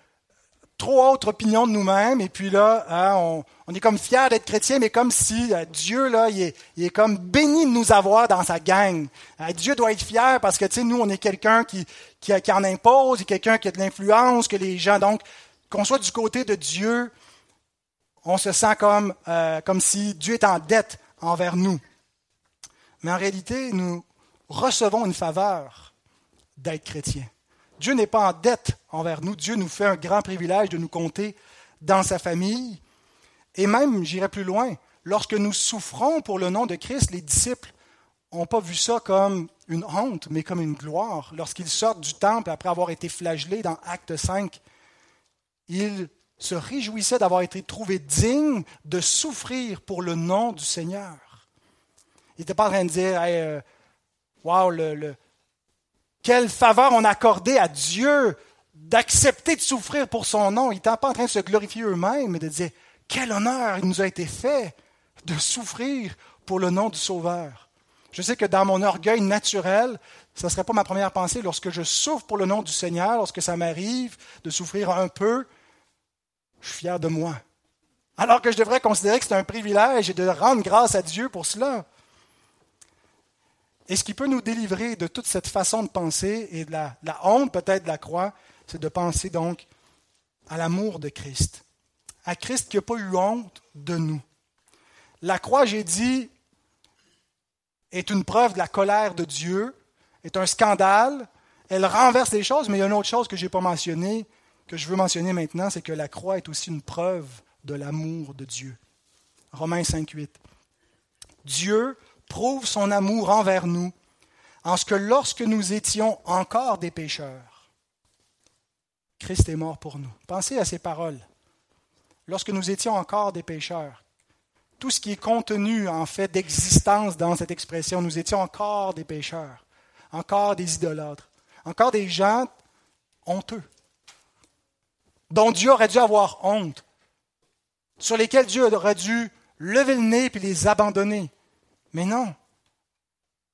trop haute opinion de nous-mêmes, et puis là, hein, on, est comme fiers d'être chrétiens, mais comme si euh, Dieu, là, il est, comme béni de nous avoir dans sa gang. Euh, Dieu doit être fier parce que, tu sais, nous, on est quelqu'un qui, qui, en impose, quelqu'un qui a de l'influence, que les gens, donc, qu'on soit du côté de Dieu, on se sent comme, euh, comme si Dieu est en dette envers nous. Mais en réalité, nous recevons une faveur d'être chrétiens. Dieu n'est pas en dette envers nous. Dieu nous fait un grand privilège de nous compter dans sa famille. Et même, j'irai plus loin, lorsque nous souffrons pour le nom de Christ, les disciples n'ont pas vu ça comme une honte, mais comme une gloire. Lorsqu'ils sortent du temple après avoir été flagellés dans Acte 5, ils se réjouissaient d'avoir été trouvés dignes de souffrir pour le nom du Seigneur. Ils n'étaient pas en train de dire, euh, wow, le, quelle faveur on a accordé à Dieu d'accepter de souffrir pour son nom. Ils n'étaient pas en train de se glorifier eux-mêmes, mais de dire quel honneur il nous a été fait de souffrir pour le nom du Sauveur. Je sais que dans mon orgueil naturel, ce ne serait pas ma première pensée lorsque je souffre pour le nom du Seigneur, lorsque ça m'arrive de souffrir un peu, je suis fier de moi. Alors que je devrais considérer que c'est un privilège et de rendre grâce à Dieu pour cela. Et ce qui peut nous délivrer de toute cette façon de penser et de la, honte peut-être de la croix, c'est de penser donc à l'amour de Christ. À Christ qui n'a pas eu honte de nous. La croix, j'ai dit, est une preuve de la colère de Dieu, est un scandale. Elle renverse les choses, mais il y a une autre chose que je n'ai pas mentionnée, que je veux mentionner maintenant, c'est que la croix est aussi une preuve de l'amour de Dieu. Romains 5, 8. Dieu prouve son amour envers nous en ce que lorsque nous étions encore des pécheurs, Christ est mort pour nous. Pensez à ces paroles. Lorsque nous étions encore des pécheurs, tout ce qui est contenu en fait d'existence dans cette expression, nous étions encore des pécheurs, encore des idolâtres, encore des gens honteux, dont Dieu aurait dû avoir honte, sur lesquels Dieu aurait dû lever le nez et les abandonner. Mais non.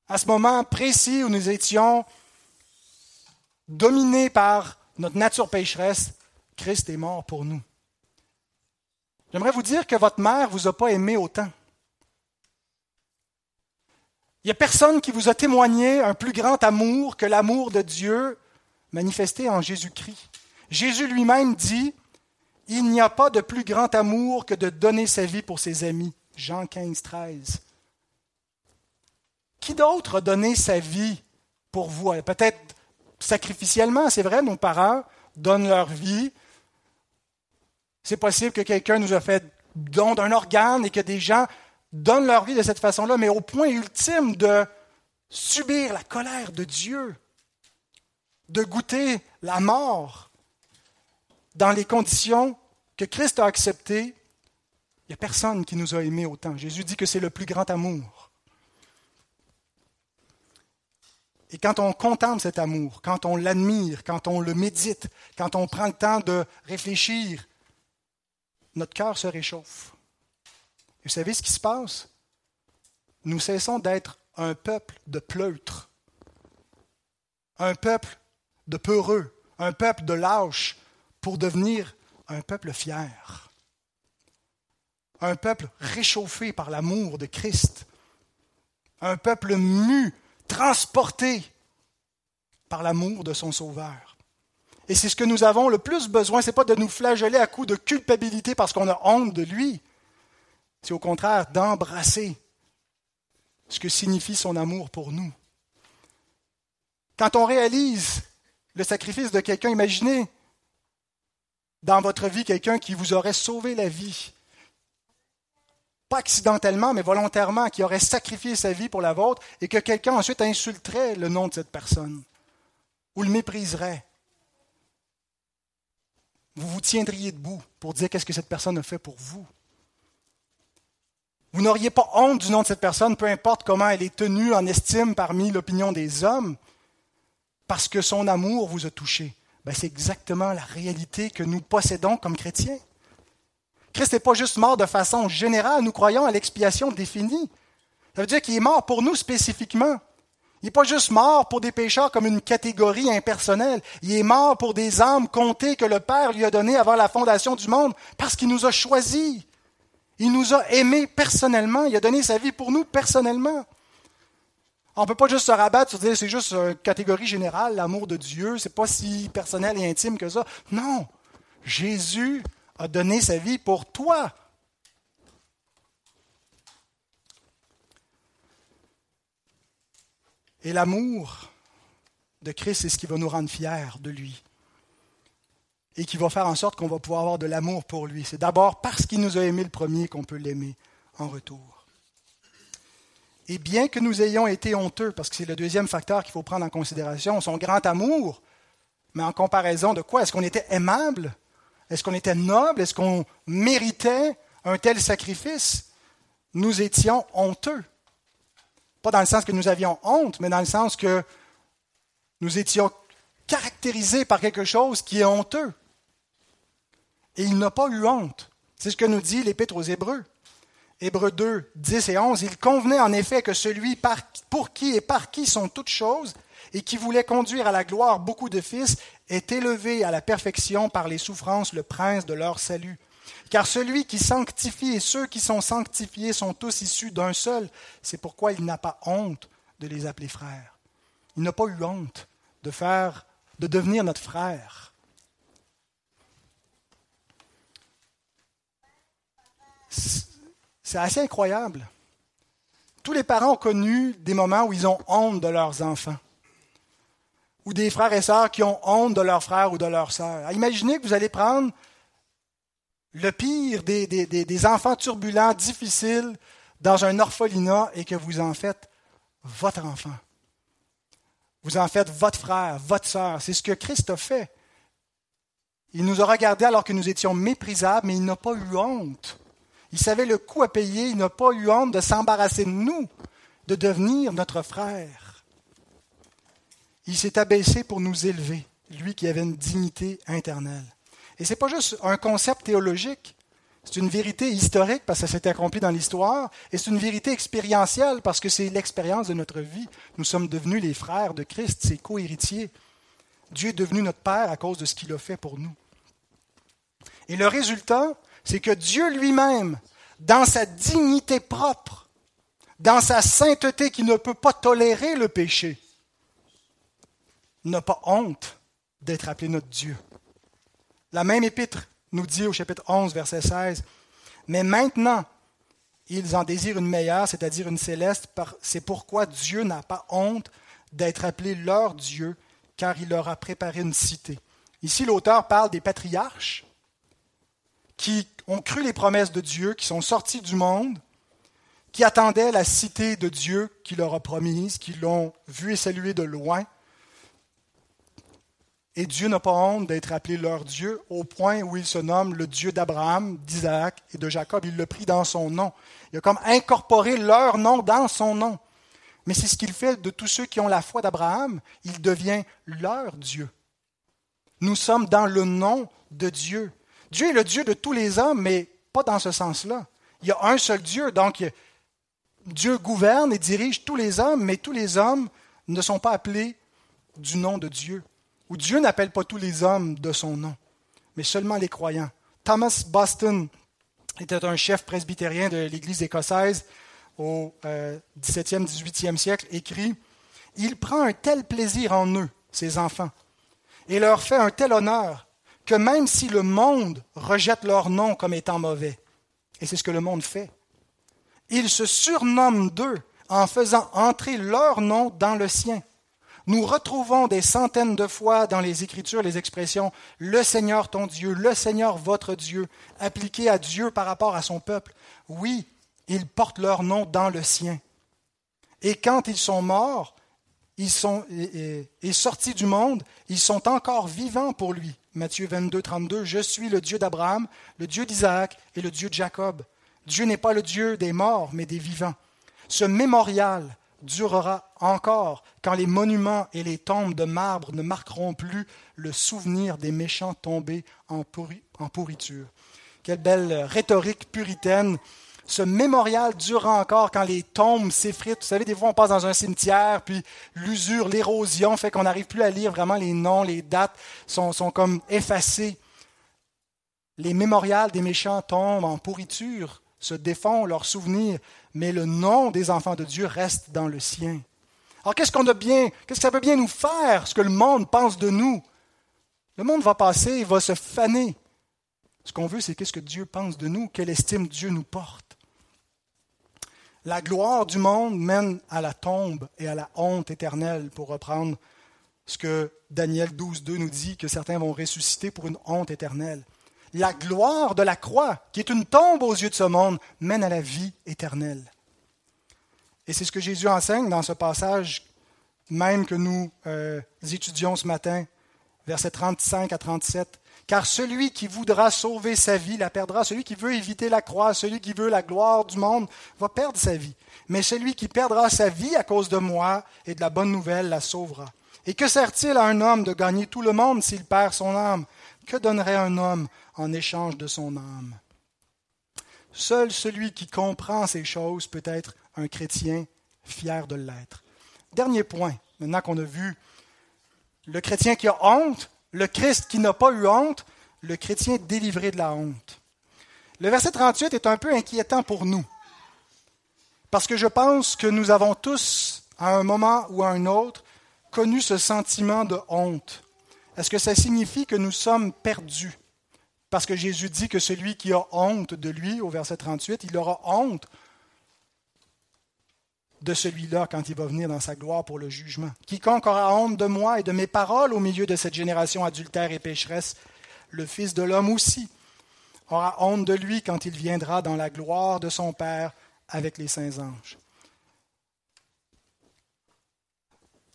À ce moment précis où nous étions dominés par notre nature pécheresse, Christ est mort pour nous. J'aimerais vous dire que votre mère ne vous a pas aimé autant. Il n'y a personne qui vous a témoigné un plus grand amour que l'amour de Dieu manifesté en Jésus-Christ. Jésus lui-même dit, Il n'y a pas de plus grand amour que de donner sa vie pour ses amis. Jean 15, 13. Qui d'autre a donné sa vie pour vous? Peut-être sacrificiellement, c'est vrai, nos parents donnent leur vie. C'est possible que quelqu'un nous a fait don d'un organe et que des gens donnent leur vie de cette façon-là, mais au point ultime de subir la colère de Dieu, de goûter la mort dans les conditions que Christ a acceptées, il n'y a personne qui nous a aimés autant. Jésus dit que c'est le plus grand amour. Et quand on contemple cet amour, quand on l'admire, quand on le médite, quand on prend le temps de réfléchir, notre cœur se réchauffe. Et vous savez ce qui se passe? Nous cessons d'être un peuple de pleutres, un peuple de peureux, un peuple de lâches, pour devenir un peuple fier, un peuple réchauffé par l'amour de Christ, un peuple mu transporté par l'amour de son Sauveur. Et c'est ce que nous avons le plus besoin, ce n'est pas de nous flageller à coups de culpabilité parce qu'on a honte de lui, c'est au contraire d'embrasser ce que signifie son amour pour nous. Quand on réalise le sacrifice de quelqu'un, imaginez dans votre vie quelqu'un qui vous aurait sauvé la vie, pas accidentellement, mais volontairement, qui aurait sacrifié sa vie pour la vôtre, et que quelqu'un ensuite insulterait le nom de cette personne, ou le mépriserait. Vous vous tiendriez debout pour dire qu'est-ce que cette personne a fait pour vous. Vous n'auriez pas honte du nom de cette personne, peu importe comment elle est tenue en estime parmi l'opinion des hommes, parce que son amour vous a touché. Ben, c'est exactement la réalité que nous possédons comme chrétiens. Christ n'est pas juste mort de façon générale, nous croyons à l'expiation définie. Ça veut dire qu'il est mort pour nous spécifiquement. Il n'est pas juste mort pour des pécheurs comme une catégorie impersonnelle. Il est mort pour des âmes comptées que le Père lui a données avant la fondation du monde parce qu'il nous a choisis. Il nous a aimés personnellement. Il a donné sa vie pour nous personnellement. On ne peut pas juste se rabattre sur dire c'est juste une catégorie générale, l'amour de Dieu, c'est pas si personnel et intime que ça. Non. Jésus a donné sa vie pour toi. Et l'amour de Christ, c'est ce qui va nous rendre fiers de lui. Et qui va faire en sorte qu'on va pouvoir avoir de l'amour pour lui. C'est d'abord parce qu'il nous a aimé le premier qu'on peut l'aimer en retour. Et bien que nous ayons été honteux, parce que c'est le deuxième facteur qu'il faut prendre en considération, son grand amour, mais en comparaison de quoi? Est-ce qu'on était aimable? Est-ce qu'on était noble? Est-ce qu'on méritait un tel sacrifice? Nous étions honteux. Pas dans le sens que nous avions honte, mais dans le sens que nous étions caractérisés par quelque chose qui est honteux. Et il n'a pas eu honte. C'est ce que nous dit l'Épître aux Hébreux. Hébreux 2, 10 et 11. Il convenait en effet que celui pour qui et par qui sont toutes choses, et qui voulait conduire à la gloire beaucoup de fils, est élevé à la perfection par les souffrances le prince de leur salut. Car celui qui sanctifie et ceux qui sont sanctifiés sont tous issus d'un seul. C'est pourquoi il n'a pas honte de les appeler frères. Il n'a pas eu honte de faire, de devenir notre frère. C'est assez incroyable. Tous les parents ont connu des moments où ils ont honte de leurs enfants ou des frères et sœurs qui ont honte de leurs frères ou de leurs sœurs. Imaginez que vous allez prendre le pire des, enfants turbulents, difficiles, dans un orphelinat et que vous en faites votre enfant. Vous en faites votre frère, votre sœur. C'est ce que Christ a fait. Il nous a regardés alors que nous étions méprisables, mais il n'a pas eu honte. Il savait le coût à payer, il n'a pas eu honte de s'embarrasser de nous, de devenir notre frère. Il s'est abaissé pour nous élever, lui qui avait une dignité internelle. Et ce n'est pas juste un concept théologique, c'est une vérité historique parce que ça s'est accompli dans l'histoire, et c'est une vérité expérientielle parce que c'est l'expérience de notre vie. Nous sommes devenus les frères de Christ, ses co-héritiers. Dieu est devenu notre Père à cause de ce qu'il a fait pour nous. Et le résultat, c'est que Dieu lui-même, dans sa dignité propre, dans sa sainteté qui ne peut pas tolérer le péché, n'a pas honte d'être appelé notre Dieu. La même épître nous dit au chapitre 11, verset 16, Mais maintenant, ils en désirent une meilleure, c'est-à-dire une céleste, c'est pourquoi Dieu n'a pas honte d'être appelé leur Dieu, car il leur a préparé une cité. Ici, l'auteur parle des patriarches qui ont cru les promesses de Dieu, qui sont sortis du monde, qui attendaient la cité de Dieu qu'il leur a promise, qui l'ont vue et saluée de loin, et Dieu n'a pas honte d'être appelé leur Dieu au point où il se nomme le Dieu d'Abraham, d'Isaac et de Jacob. Il le prit dans son nom. Il a comme incorporé leur nom dans son nom. Mais c'est ce qu'il fait de tous ceux qui ont la foi d'Abraham. Il devient leur Dieu. Nous sommes dans le nom de Dieu. Dieu est le Dieu de tous les hommes, mais pas dans ce sens-là. Il y a un seul Dieu, donc Dieu gouverne et dirige tous les hommes, mais tous les hommes ne sont pas appelés du nom de Dieu où Dieu n'appelle pas tous les hommes de son nom, mais seulement les croyants. Thomas Boston était un chef presbytérien de l'Église écossaise au euh, XVIIIe siècle, écrit Il prend un tel plaisir en eux, ses enfants, et leur fait un tel honneur, que même si le monde rejette leur nom comme étant mauvais, et c'est ce que le monde fait, il se surnomme d'eux en faisant entrer leur nom dans le sien Nous retrouvons des centaines de fois dans les Écritures les expressions le Seigneur ton Dieu, le Seigneur votre Dieu, appliquées à Dieu par rapport à son peuple. Oui, ils portent leur nom dans le sien. Et quand ils sont morts, ils sont et, sortis du monde, ils sont encore vivants pour lui. Matthieu 22, 32, Je suis le Dieu d'Abraham, le Dieu d'Isaac et le Dieu de Jacob. Dieu n'est pas le Dieu des morts, mais des vivants. Ce mémorial durera encore quand les monuments et les tombes de marbre ne marqueront plus le souvenir des méchants tombés en, pourriture. Quelle belle rhétorique puritaine ce mémorial durera encore quand les tombes s'effritent. Vous savez, des fois, on passe dans un cimetière, puis l'usure, l'érosion fait qu'on n'arrive plus à lire vraiment les noms, les dates sont, sont comme effacées. Les mémorials des méchants tombent en pourriture, se défont leurs souvenirs, mais le nom des enfants de Dieu reste dans le sien. Alors qu'est-ce qu'on a bien, qu'est-ce que ça peut bien nous faire, ce que le monde pense de nous? Le monde va passer, il va se faner. Ce qu'on veut, c'est qu'est-ce que Dieu pense de nous, quelle estime Dieu nous porte. La gloire du monde mène à la tombe et à la honte éternelle, pour reprendre ce que Daniel 12, 2 nous dit, que certains vont ressusciter pour une honte éternelle. La gloire de la croix, qui est une tombe aux yeux de ce monde, mène à la vie éternelle. Et c'est ce que Jésus enseigne dans ce passage même que nous euh, étudions ce matin, versets 35 à 37. Car celui qui voudra sauver sa vie la perdra. Celui qui veut éviter la croix, celui qui veut la gloire du monde, va perdre sa vie. Mais celui qui perdra sa vie à cause de moi et de la bonne nouvelle la sauvera. Et que sert-il à un homme de gagner tout le monde s'il perd son âme? Que donnerait un homme en échange de son âme? Seul celui qui comprend ces choses peut être un chrétien fier de l'être. Dernier point, maintenant qu'on a vu le chrétien qui a honte, le Christ qui n'a pas eu honte, le chrétien délivré de la honte. Le verset 38 est un peu inquiétant pour nous, parce que je pense que nous avons tous, à un moment ou à un autre, connu ce sentiment de honte. Est-ce que ça signifie que nous sommes perdus? Parce que Jésus dit que celui qui a honte de lui, au verset 38, il aura honte de celui-là quand il va venir dans sa gloire pour le jugement. Quiconque aura honte de moi et de mes paroles au milieu de cette génération adultère et pécheresse, le Fils de l'homme aussi aura honte de lui quand il viendra dans la gloire de son Père avec les saints anges.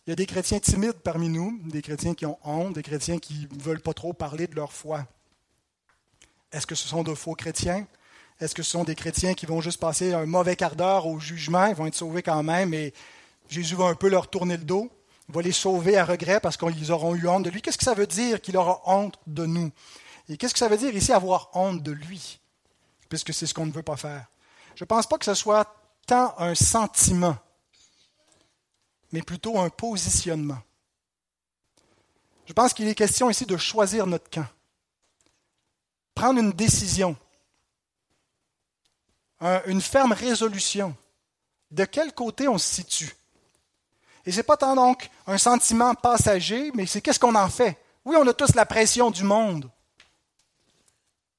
Il y a des chrétiens timides parmi nous, des chrétiens qui ont honte, des chrétiens qui ne veulent pas trop parler de leur foi. Est-ce que ce sont de faux chrétiens? Est-ce que ce sont des chrétiens qui vont juste passer un mauvais quart d'heure au jugement, ils vont être sauvés quand même, et Jésus va un peu leur tourner le dos, va les sauver à regret parce qu'ils auront eu honte de lui. Qu'est-ce que ça veut dire qu'il aura honte de nous? Et qu'est-ce que ça veut dire ici avoir honte de lui Puisque c'est ce qu'on ne veut pas faire? Je ne pense pas que ce soit tant un sentiment, mais plutôt un positionnement. Je pense qu'il est question ici de choisir notre camp. Prendre une décision une ferme résolution. De quel côté on se situe? Et ce n'est pas tant donc un sentiment passager, mais c'est qu'est-ce qu'on en fait? Oui, on a tous la pression du monde,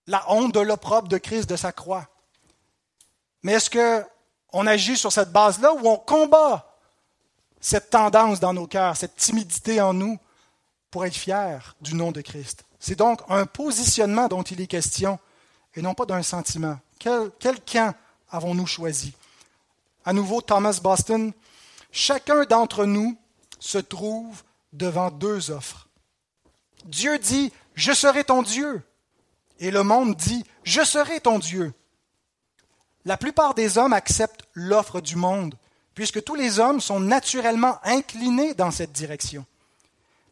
la honte de l'opprobre de Christ de sa croix. Mais est-ce qu'on agit sur cette base-là ou on combat cette tendance dans nos cœurs, cette timidité en nous pour être fiers du nom de Christ? C'est donc un positionnement dont il est question et non pas d'un sentiment. Quel, camp avons-nous choisi? À nouveau, Thomas Boston, chacun d'entre nous se trouve devant deux offres. Dieu dit, je serai ton Dieu. Et le monde dit, je serai ton Dieu. La plupart des hommes acceptent l'offre du monde, puisque tous les hommes sont naturellement inclinés dans cette direction.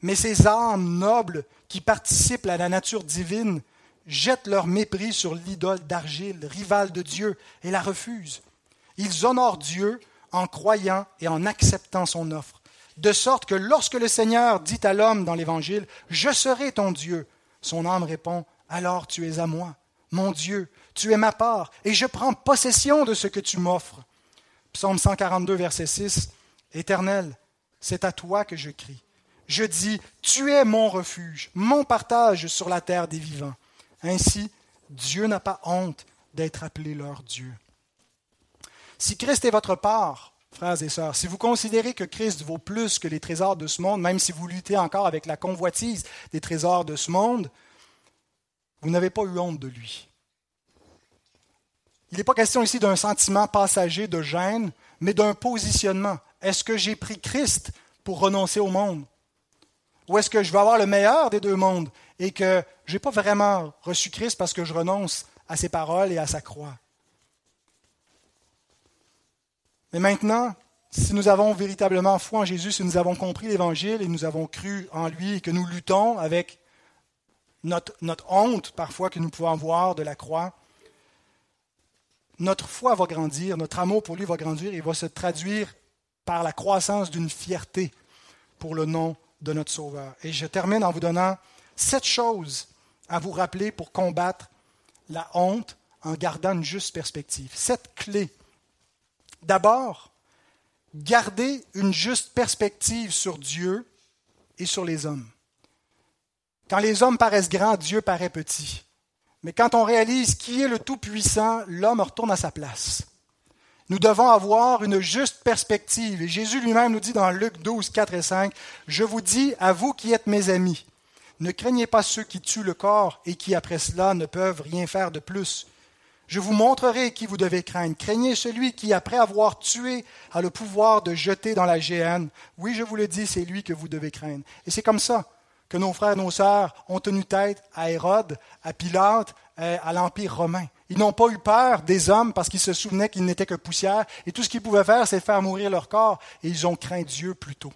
Mais ces âmes nobles qui participent à la nature divine jettent leur mépris sur l'idole d'argile, rivale de Dieu, et la refusent. Ils honorent Dieu en croyant et en acceptant son offre, de sorte que lorsque le Seigneur dit à l'homme dans l'Évangile, Je serai ton Dieu, son âme répond, Alors tu es à moi, mon Dieu, tu es ma part, et je prends possession de ce que tu m'offres. Psaume 142, verset 6, Éternel, c'est à toi que je crie. Je dis, Tu es mon refuge, mon partage sur la terre des vivants. Ainsi, Dieu n'a pas honte d'être appelé leur Dieu. Si Christ est votre part, frères et sœurs, si vous considérez que Christ vaut plus que les trésors de ce monde, même si vous luttez encore avec la convoitise des trésors de ce monde, vous n'avez pas eu honte de lui. Il n'est pas question ici d'un sentiment passager de gêne, mais d'un positionnement. Est-ce que j'ai pris Christ pour renoncer au monde? Ou est-ce que je veux avoir le meilleur des deux mondes et que je n'ai pas vraiment reçu Christ parce que je renonce à ses paroles et à sa croix? Mais maintenant, si nous avons véritablement foi en Jésus, si nous avons compris l'Évangile et nous avons cru en lui et que nous luttons avec notre, notre honte parfois que nous pouvons avoir de la croix, notre foi va grandir, notre amour pour lui va grandir et va se traduire par la croissance d'une fierté pour le nom de notre Sauveur. Et je termine en vous donnant sept choses à vous rappeler pour combattre la honte en gardant une juste perspective. Sept clés. D'abord, garder une juste perspective sur Dieu et sur les hommes. Quand les hommes paraissent grands, Dieu paraît petit. Mais quand on réalise qui est le Tout-Puissant, l'homme retourne à sa place. Nous devons avoir une juste perspective. Et Jésus lui-même nous dit dans Luc 12, 4 et 5, Je vous dis, à vous qui êtes mes amis, ne craignez pas ceux qui tuent le corps et qui après cela ne peuvent rien faire de plus. Je vous montrerai qui vous devez craindre. Craignez celui qui, après avoir tué, a le pouvoir de jeter dans la géhenne. Oui, je vous le dis, c'est lui que vous devez craindre. Et c'est comme ça que nos frères et nos sœurs ont tenu tête à Hérode, à Pilate, euh, à l'Empire romain. Ils n'ont pas eu peur des hommes parce qu'ils se souvenaient qu'ils n'étaient que poussière et tout ce qu'ils pouvaient faire, c'est faire mourir leur corps et ils ont craint Dieu plutôt.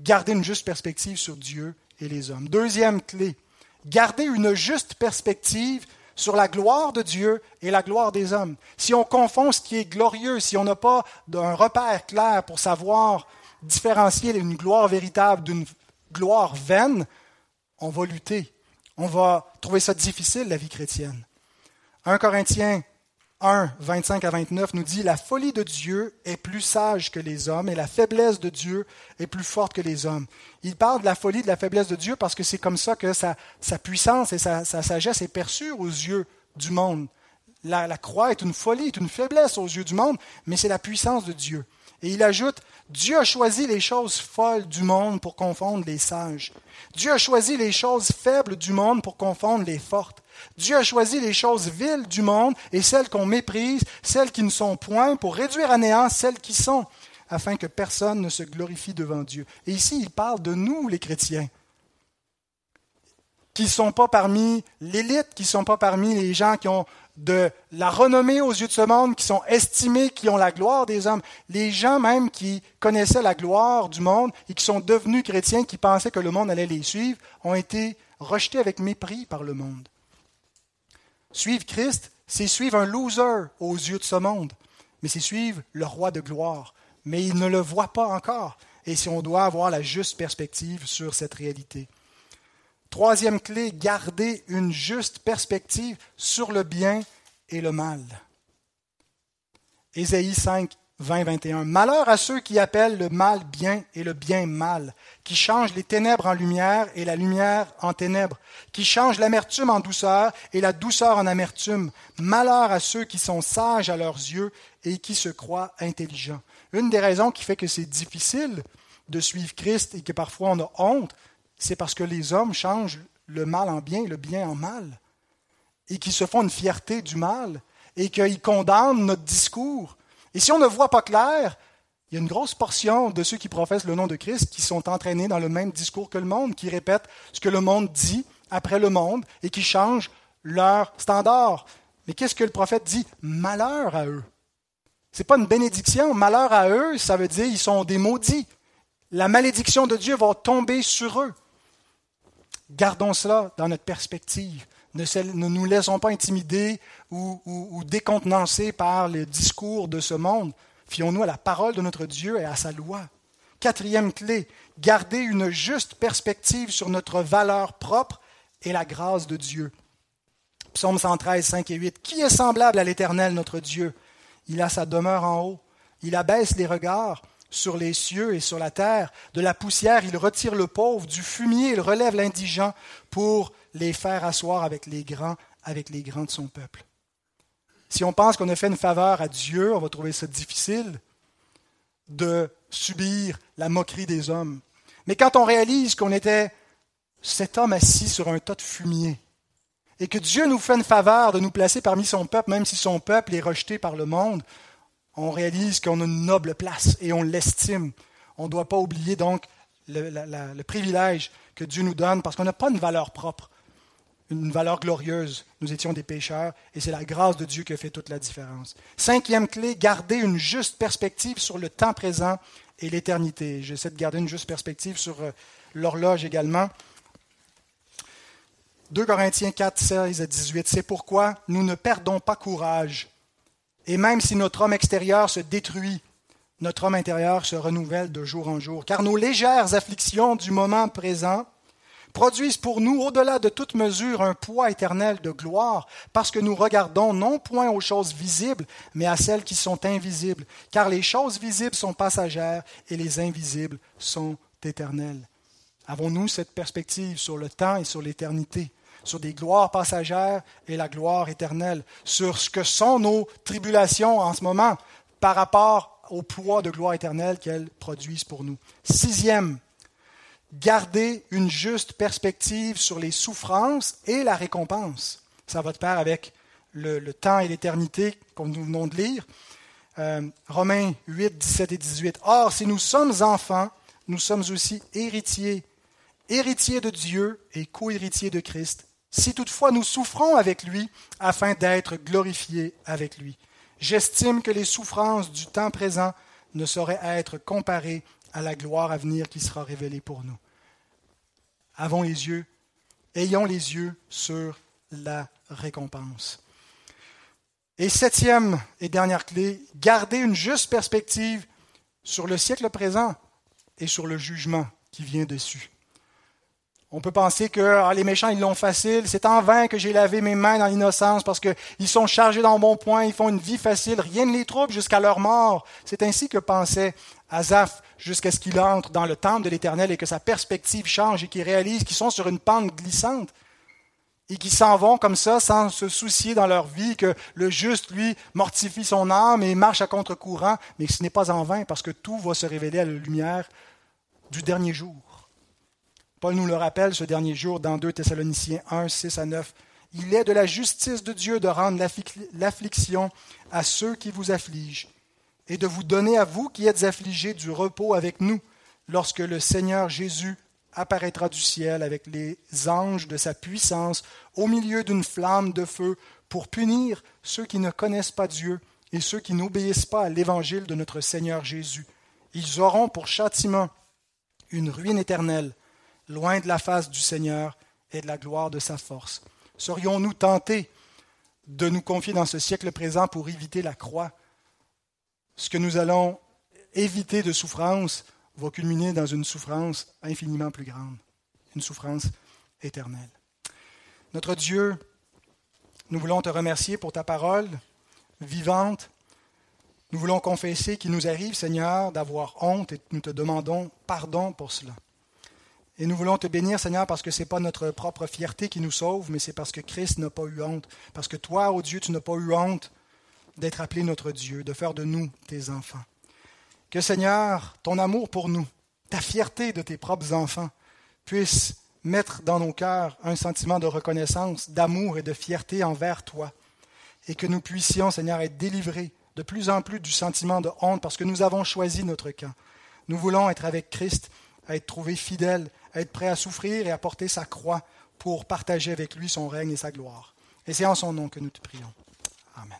Garder une juste perspective sur Dieu et les hommes. Deuxième clé, garder une juste perspective sur la gloire de Dieu et la gloire des hommes. Si on confond ce qui est glorieux, si on n'a pas un repère clair pour savoir différencier une gloire véritable d'une gloire vaine, on va lutter. On va trouver ça difficile, la vie chrétienne. 1 Corinthiens 1, 25 à 29 nous dit, La folie de Dieu est plus sage que les hommes et la faiblesse de Dieu est plus forte que les hommes. Il parle de la folie, de la faiblesse de Dieu parce que c'est comme ça que sa, puissance et sa, sagesse est perçue aux yeux du monde. La, la croix est une folie, est une faiblesse aux yeux du monde, mais c'est la puissance de Dieu. Et il ajoute, Dieu a choisi les choses folles du monde pour confondre les sages. Dieu a choisi les choses faibles du monde pour confondre les fortes. Dieu a choisi les choses viles du monde et celles qu'on méprise, celles qui ne sont point, pour réduire à néant celles qui sont, afin que personne ne se glorifie devant Dieu. Et ici, il parle de nous, les chrétiens qui ne sont pas parmi l'élite, qui ne sont pas parmi les gens qui ont de la renommée aux yeux de ce monde, qui sont estimés, qui ont la gloire des hommes. Les gens même qui connaissaient la gloire du monde et qui sont devenus chrétiens, qui pensaient que le monde allait les suivre, ont été rejetés avec mépris par le monde. Suivre Christ, c'est suivre un loser aux yeux de ce monde, mais c'est suivre le roi de gloire. Mais il ne le voit pas encore. Et si on doit avoir la juste perspective sur cette réalité. Troisième clé, garder une juste perspective sur le bien et le mal. Ésaïe 5, 20, 21. Malheur à ceux qui appellent le mal bien et le bien mal, qui changent les ténèbres en lumière et la lumière en ténèbres, qui changent l'amertume en douceur et la douceur en amertume. Malheur à ceux qui sont sages à leurs yeux et qui se croient intelligents. Une des raisons qui fait que c'est difficile de suivre Christ et que parfois on a honte, c'est parce que les hommes changent le mal en bien, le bien en mal, et qu'ils se font une fierté du mal, et qu'ils condamnent notre discours. Et si on ne voit pas clair, il y a une grosse portion de ceux qui professent le nom de Christ qui sont entraînés dans le même discours que le monde, qui répètent ce que le monde dit après le monde et qui changent leur standard. Mais qu'est-ce que le prophète dit? Malheur à eux. Ce n'est pas une bénédiction. Malheur à eux, ça veut dire ils sont des maudits. La malédiction de Dieu va tomber sur eux. Gardons cela dans notre perspective. Ne, nous laissons pas intimider ou, ou décontenancer par les discours de ce monde. Fions-nous à la parole de notre Dieu et à sa loi. Quatrième clé, garder une juste perspective sur notre valeur propre et la grâce de Dieu. Psaume 113, 5 et 8. Qui est semblable à l'Éternel, notre Dieu? Il a sa demeure en haut. Il abaisse les regards sur les cieux et sur la terre. De la poussière, il retire le pauvre, du fumier, il relève l'indigent pour les faire asseoir avec les grands, avec les grands de son peuple. Si on pense qu'on a fait une faveur à Dieu, on va trouver ça difficile. de subir la moquerie des hommes. Mais quand on réalise qu'on était cet homme assis sur un tas de fumier, et que Dieu nous fait une faveur de nous placer parmi son peuple, même si son peuple est rejeté par le monde, on réalise qu'on a une noble place et on l'estime. On ne doit pas oublier donc le, privilège que Dieu nous donne parce qu'on n'a pas une valeur propre, une valeur glorieuse. Nous étions des pécheurs et c'est la grâce de Dieu qui a fait toute la différence. Cinquième clé, garder une juste perspective sur le temps présent et l'éternité. J'essaie de garder une juste perspective sur euh, l'horloge également. 2 Corinthiens 4, 16 à 18. C'est pourquoi nous ne perdons pas courage. Et même si notre homme extérieur se détruit, notre homme intérieur se renouvelle de jour en jour. Car nos légères afflictions du moment présent produisent pour nous, au-delà de toute mesure, un poids éternel de gloire, parce que nous regardons non point aux choses visibles, mais à celles qui sont invisibles. Car les choses visibles sont passagères et les invisibles sont éternelles. Avons-nous cette perspective sur le temps et sur l'éternité? Sur des gloires passagères et la gloire éternelle, sur ce que sont nos tribulations en ce moment par rapport au poids de gloire éternelle qu'elles produisent pour nous. Sixième, garder une juste perspective sur les souffrances et la récompense. Ça va de pair avec le, temps et l'éternité comme nous venons de lire. Euh, Romains 8, 17 et 18. Or, si nous sommes enfants, nous sommes aussi héritiers, héritiers de Dieu et co-héritiers de Christ, si toutefois nous souffrons avec lui afin d'être glorifiés avec lui. J'estime que les souffrances du temps présent ne sauraient être comparées à la gloire à venir qui sera révélée pour nous. Avons les yeux, ayons les yeux sur la récompense. Et septième et dernière clé, garder une juste perspective sur le siècle présent et sur le jugement qui vient dessus. On peut penser que ah, les méchants, ils l'ont facile. C'est en vain que j'ai lavé mes mains dans l'innocence parce qu'ils sont chargés dans bon point, ils font une vie facile, rien ne les trouble jusqu'à leur mort. C'est ainsi que pensait Azaph jusqu'à ce qu'il entre dans le temple de l'Éternel et que sa perspective change et qu'il réalise qu'ils sont sur une pente glissante et qu'ils s'en vont comme ça sans se soucier dans leur vie que le juste, lui, mortifie son âme et marche à contre-courant, mais ce n'est pas en vain parce que tout va se révéler à la lumière du dernier jour. Paul nous le rappelle ce dernier jour dans 2 Thessaloniciens 1, 6 à 9. Il est de la justice de Dieu de rendre l'affliction à ceux qui vous affligent et de vous donner à vous qui êtes affligés du repos avec nous lorsque le Seigneur Jésus apparaîtra du ciel avec les anges de sa puissance au milieu d'une flamme de feu pour punir ceux qui ne connaissent pas Dieu et ceux qui n'obéissent pas à l'évangile de notre Seigneur Jésus. Ils auront pour châtiment une ruine éternelle loin de la face du Seigneur et de la gloire de sa force. Serions-nous tentés de nous confier dans ce siècle présent pour éviter la croix? Ce que nous allons éviter de souffrance va culminer dans une souffrance infiniment plus grande, une souffrance éternelle. Notre Dieu, nous voulons te remercier pour ta parole vivante. Nous voulons confesser qu'il nous arrive, Seigneur, d'avoir honte et nous te demandons pardon pour cela. Et nous voulons te bénir, Seigneur, parce que ce n'est pas notre propre fierté qui nous sauve, mais c'est parce que Christ n'a pas eu honte. Parce que toi, ô Dieu, tu n'as pas eu honte d'être appelé notre Dieu, de faire de nous tes enfants. Que, Seigneur, ton amour pour nous, ta fierté de tes propres enfants, puisse mettre dans nos cœurs un sentiment de reconnaissance, d'amour et de fierté envers toi. Et que nous puissions, Seigneur, être délivrés de plus en plus du sentiment de honte parce que nous avons choisi notre camp. Nous voulons être avec Christ, être trouvés fidèles être prêt à souffrir et à porter sa croix pour partager avec lui son règne et sa gloire. Et c'est en son nom que nous te prions. Amen.